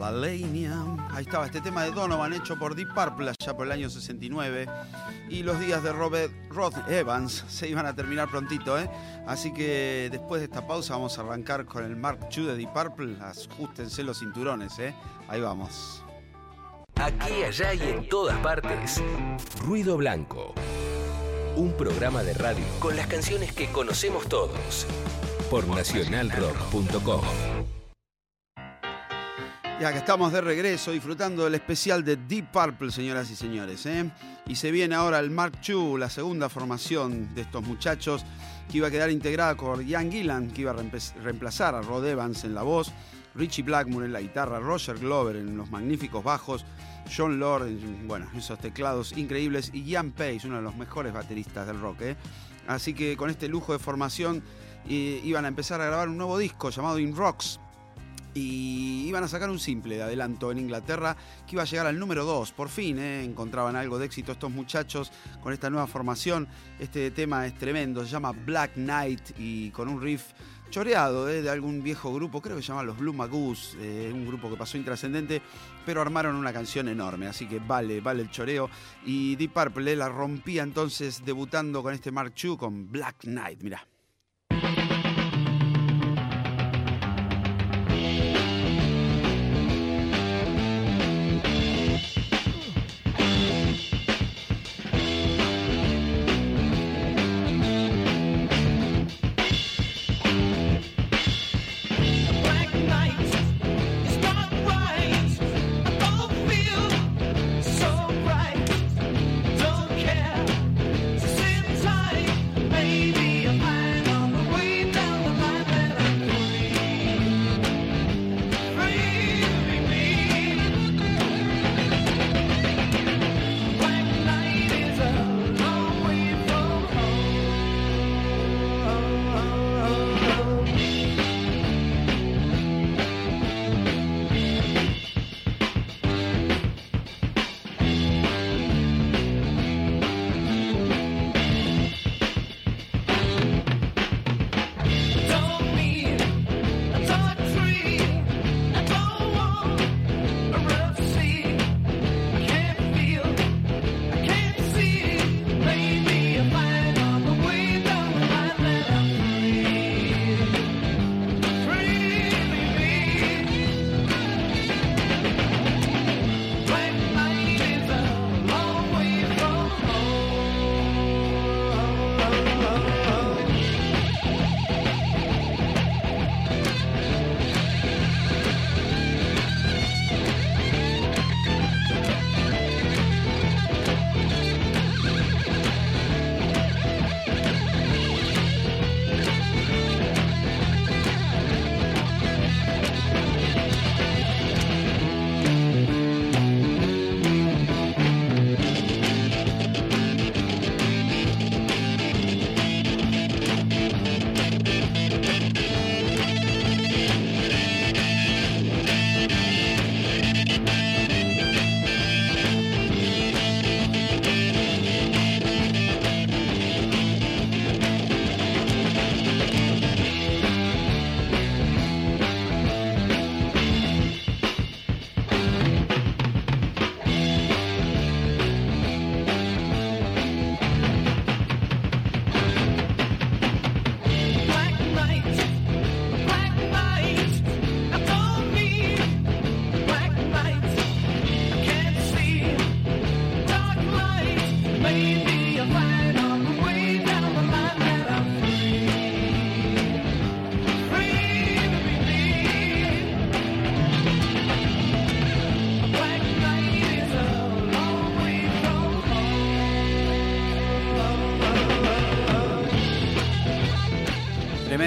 La Lania. Ahí estaba este tema de Donovan hecho por Deep Purple allá por el año 69. Y los días de Robert Rod Evans se iban a terminar prontito, ¿eh? Así que después de esta pausa vamos a arrancar con el Mark II de Purple. Ajustense los cinturones, ¿eh? Ahí vamos. Aquí, allá y en todas partes. Ruido Blanco. Un programa de radio con las canciones que conocemos todos. Por nacionalrock.com. Ya que estamos de regreso disfrutando del especial de Deep Purple, señoras y señores. ¿eh? Y se viene ahora el Mark II, la segunda formación de estos muchachos, que iba a quedar integrada por Ian Gillan, que iba a reemplazar a Rod Evans en la voz, Richie Blackmore en la guitarra, Roger Glover en los magníficos bajos, John Lord en bueno, esos teclados increíbles y Ian Pace, uno de los mejores bateristas del rock. ¿eh? Así que con este lujo de formación eh, iban a empezar a grabar un nuevo disco llamado In Rocks, y iban a sacar un simple de adelanto en Inglaterra que iba a llegar al número 2. Por fin ¿eh? encontraban algo de éxito estos muchachos con esta nueva formación. Este tema es tremendo, se llama Black Knight y con un riff choreado ¿eh? de algún viejo grupo, creo que se llama los Blue Magoos, eh, un grupo que pasó intrascendente, pero armaron una canción enorme, así que vale, vale el choreo. Y Deep Purple la rompía entonces debutando con este Mark II con Black Knight, mirá.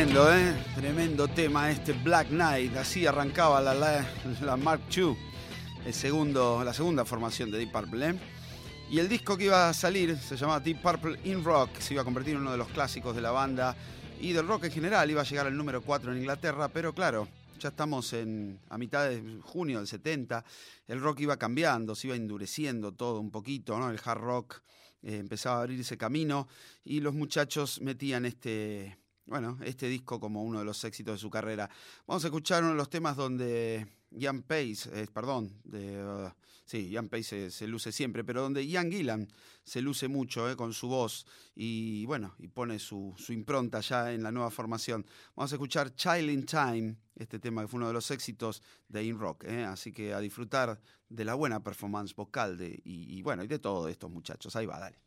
Tremendo, ¿eh? Tremendo tema este Black Knight. Así arrancaba la, la, la Mark II, el segundo, la segunda formación de Deep Purple, ¿eh? Y el disco que iba a salir se llamaba Deep Purple in Rock. Se iba a convertir en uno de los clásicos de la banda y del rock en general. Iba a llegar al número 4 en Inglaterra, pero claro, ya estamos en, a mitad de junio del 70. El rock iba cambiando, se iba endureciendo todo un poquito, ¿no? El hard rock eh, empezaba a abrirse camino y los muchachos metían este bueno, este disco como uno de los éxitos de su carrera. Vamos a escuchar uno de los temas donde Ian Pace, perdón, de, uh, sí, Ian Pace se, luce siempre, pero donde Ian Gillan se luce mucho eh, con su voz y bueno, y pone su, impronta ya en la nueva formación. Vamos a escuchar Child in Time, este tema que fue uno de los éxitos de In Rock, eh, así que a disfrutar de la buena performance vocal de, y, bueno, y de todos estos muchachos. Ahí va, dale.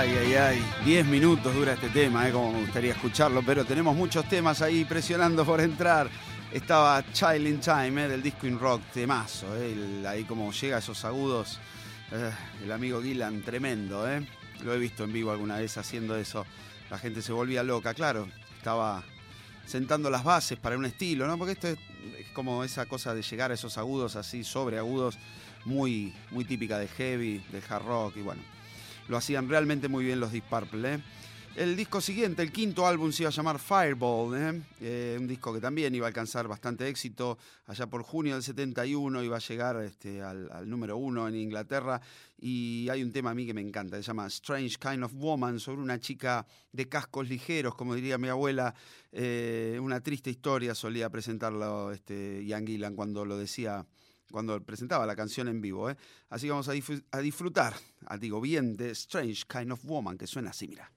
Ay, ay, ay. Diez minutos dura este tema, ¿eh? como me gustaría escucharlo, pero tenemos muchos temas ahí presionando por entrar. Estaba Child in Time, ¿eh? del disco in rock, temazo. ¿eh? Ahí como llega a esos agudos. eh, el amigo Gillan, tremendo. ¿eh? Lo he visto en vivo alguna vez haciendo eso. La gente se volvía loca, claro. Estaba sentando las bases para un estilo, ¿no? Porque esto es, es como esa cosa de llegar a esos agudos así, sobreagudos, muy, muy típica de heavy, de hard rock y bueno. Lo hacían realmente muy bien los Deep. ¿eh? El disco siguiente, el quinto álbum, se iba a llamar Fireball. ¿eh? Eh, un disco que también iba a alcanzar bastante éxito. Allá por junio del 71 iba a llegar este, al, número uno en Inglaterra. Y hay un tema a mí que me encanta, se llama Strange Kind of Woman, sobre una chica de cascos ligeros, como diría mi abuela. Una triste historia solía presentarlo este, Ian Gillan cuando lo decía cuando presentaba la canción en vivo. ¿eh? Así que vamos a, a disfrutar, ah, digo bien, de Strange Kind of Woman, que suena así, mira.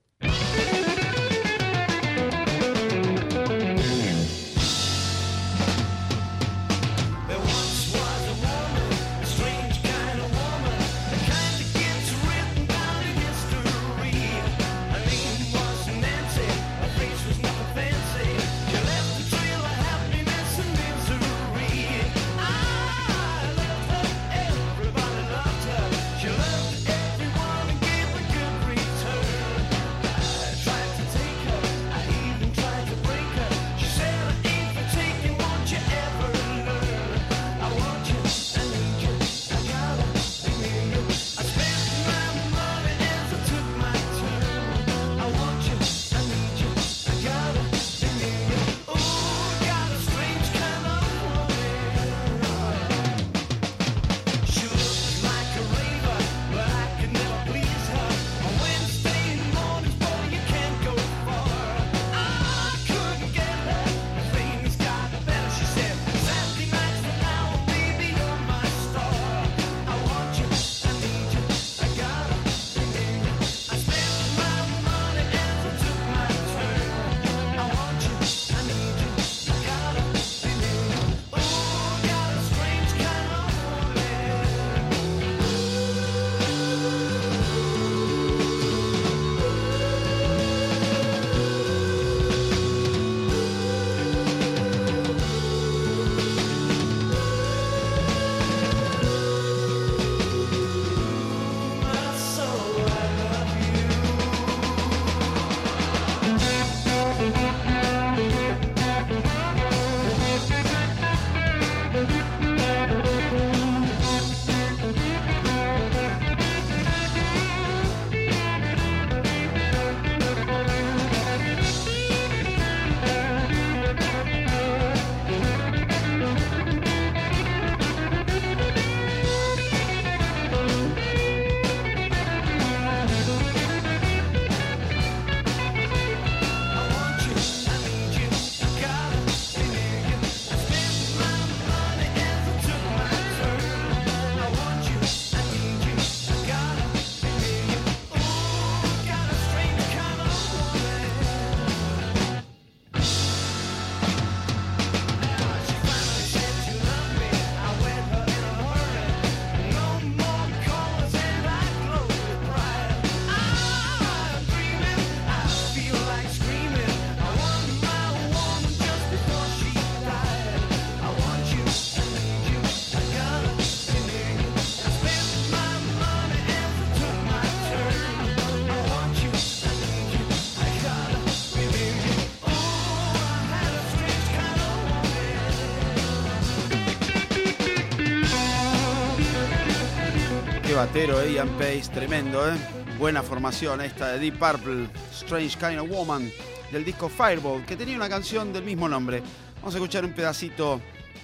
Eh, Ian Pace, tremendo, ¿eh? Buena formación esta de Deep Purple, Strange Kind of Woman, del disco Fireball, que tenía una canción del mismo nombre. Vamos a escuchar un pedacito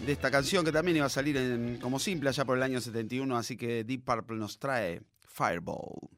de esta canción que también iba a salir en- como simple allá por el año 71, así que Deep Purple nos trae Fireball.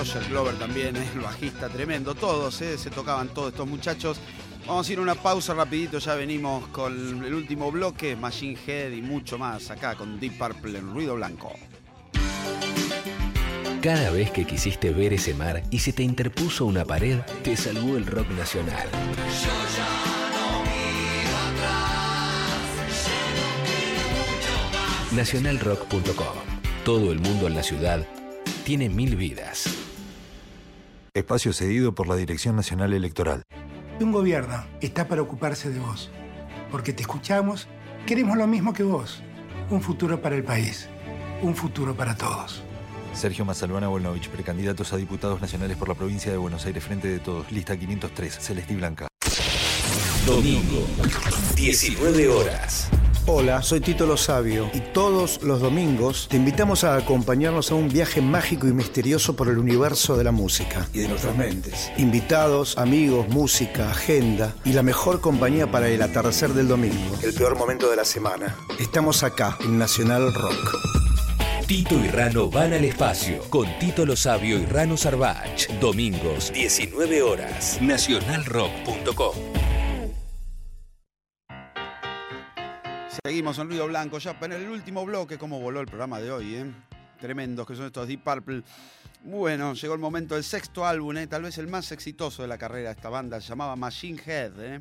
Roger Glover también, ¿eh? el bajista tremendo, todos, ¿eh? se tocaban todos estos muchachos. Vamos a ir a una pausa rapidito, ya venimos con el último bloque, Machine Head y mucho más acá con Deep Purple en Ruido Blanco. Cada vez que quisiste ver ese mar y se te interpuso una pared, te salvó el rock nacional. Nacionalrock.com. Todo el mundo en la ciudad tiene mil vidas. Espacio cedido por la Dirección Nacional Electoral. Un gobierno está para ocuparse de vos, porque te escuchamos, queremos lo mismo que vos. Un futuro para el país, un futuro para todos. Sergio Mazalbana Volnovich, precandidatos a diputados nacionales por la provincia de Buenos Aires, Frente de Todos, lista 503, Celeste y Blanca. Domingo, 19 horas. Hola, soy Tito Lo Sabio y todos los domingos te invitamos a acompañarnos a un viaje mágico y misterioso por el universo de la música y de nuestras mentes. Invitados, amigos, música, agenda y la mejor compañía para el atardecer del domingo, el peor momento de la semana. Estamos acá en Nacional Rock. Tito y Rano van al espacio con Tito Lo Sabio y Rano Sarvach. Domingos, 19 horas. Nacionalrock.com. Seguimos en Ruido Blanco, ya en el último bloque, cómo voló el programa de hoy, ¿eh? Tremendos que son estos Deep Purple. Bueno, llegó el momento del sexto álbum, ¿eh? tal vez el más exitoso de la carrera de esta banda, se llamaba Machine Head, ¿eh?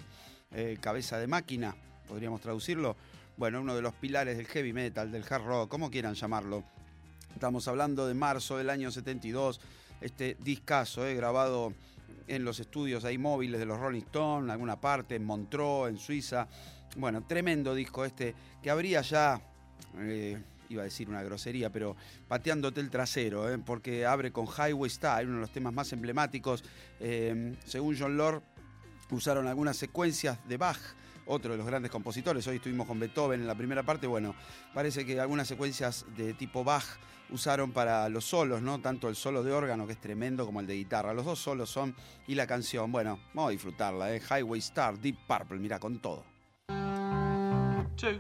Eh, cabeza de máquina, podríamos traducirlo. Bueno, uno de los pilares del heavy metal, del hard rock, como quieran llamarlo. Estamos hablando de marzo del año 72, este discazo, grabado en los estudios ahí móviles de los Rolling Stones, en alguna parte, en Montreux, en Suiza. Bueno, tremendo disco este, que habría ya, eh, iba a decir una grosería, pero pateándote el trasero, ¿eh? porque abre con Highway Star, uno de los temas más emblemáticos. Eh, según John Lord, usaron algunas secuencias de Bach, otro de los grandes compositores. Hoy estuvimos con Beethoven en la primera parte. Bueno, parece que algunas secuencias de tipo Bach usaron para los solos, ¿no? Tanto el solo de órgano, que es tremendo, como el de guitarra. Los dos solos son, y la canción, bueno, vamos a disfrutarla. Highway Star, Deep Purple, mira, con todo. Two.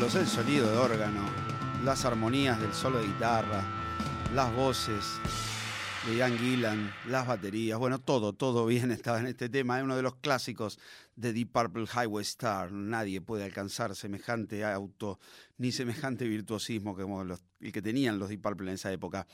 Solos, el sonido de órgano, las armonías del solo de guitarra, las voces de Ian Gillan, las baterías, bueno, todo, todo bien estaba en este tema. Es uno de los clásicos de Deep Purple Highway Star. Nadie puede alcanzar semejante auto ni semejante virtuosismo como los- el que tenían los Deep Purple en esa época.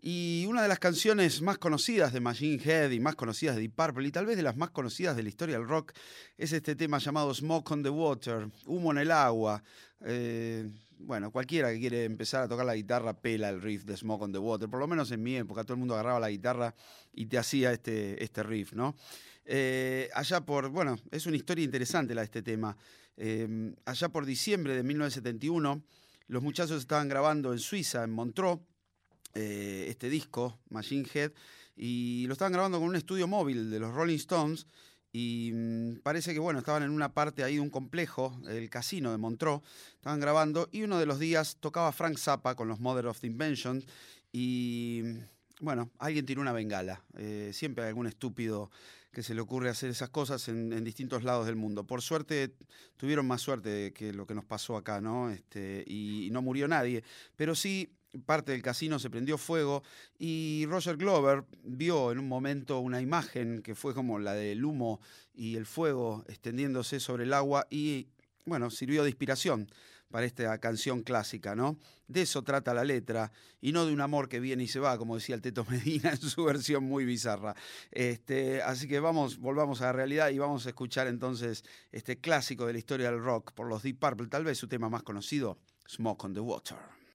Y una de las canciones más conocidas de Machine Head y más conocidas de Deep Purple y tal vez de las más conocidas de la historia del rock es este tema llamado Smoke on the Water, Humo en el agua. Eh, bueno, cualquiera que quiere empezar a tocar la guitarra pela el riff de Smoke on the Water. Por lo menos en mi época todo el mundo agarraba la guitarra y te hacía este, este riff, ¿no? Eh, allá por, bueno, es una historia interesante la de este tema. Eh, allá por diciembre de 1971, los muchachos estaban grabando en Suiza, en Montreux, eh, este disco, Machine Head, y lo estaban grabando con un estudio móvil de los Rolling Stones. Y mm, parece que, bueno, estaban en una parte ahí de un complejo, el casino de Montreux, estaban grabando, y uno de los días tocaba Frank Zappa con los Mother of the Invention, y bueno, alguien tiró una bengala. Eh, siempre hay algún estúpido que se le ocurre hacer esas cosas en, distintos lados del mundo. Por suerte, tuvieron más suerte que lo que nos pasó acá, ¿no? Este, y no murió nadie. Pero sí, parte del casino se prendió fuego y Roger Glover vio en un momento una imagen que fue como la del humo y el fuego extendiéndose sobre el agua y, bueno, sirvió de inspiración para esta canción clásica, ¿no? De eso trata la letra y no de un amor que viene y se va, como decía el Teto Medina en su versión muy bizarra. Este, así que vamos, volvamos a la realidad y vamos a escuchar entonces este clásico de la historia del rock por los Deep Purple, tal vez su tema más conocido, Smoke on the Water.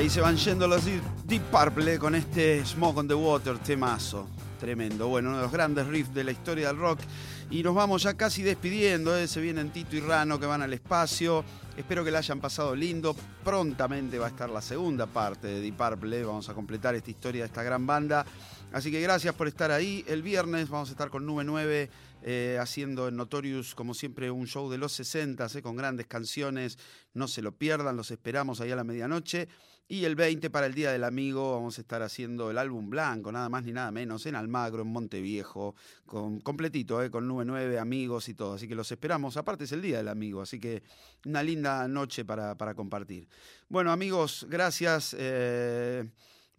ahí se van yendo los Deep Purple con este Smoke on the Water, temazo. Tremendo. Bueno, uno de los grandes riffs de la historia del rock. Y nos vamos ya casi despidiendo. ¿eh? Se vienen Tito y Rano que van al espacio. Espero que la hayan pasado lindo. Prontamente va a estar la segunda parte de Deep Purple. ¿eh? Vamos a completar esta historia de esta gran banda. Así que gracias por estar ahí. El viernes vamos a estar con Nube 9 eh, haciendo en Notorious, como siempre, un show de los 60 eh, con grandes canciones. No se lo pierdan, los esperamos ahí a la medianoche. Y el 20 para el Día del Amigo vamos a estar haciendo el álbum blanco, nada más ni nada menos, en Almagro, en Monteviejo, con, completito, eh, con Nube 9, amigos y todo. Así que los esperamos. Aparte es el Día del Amigo, así que una linda noche para, para compartir. Bueno, amigos, gracias.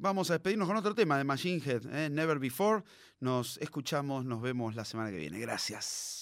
Vamos a despedirnos con otro tema de Machine Head, ¿eh? Never Before. Nos escuchamos, nos vemos la semana que viene. Gracias.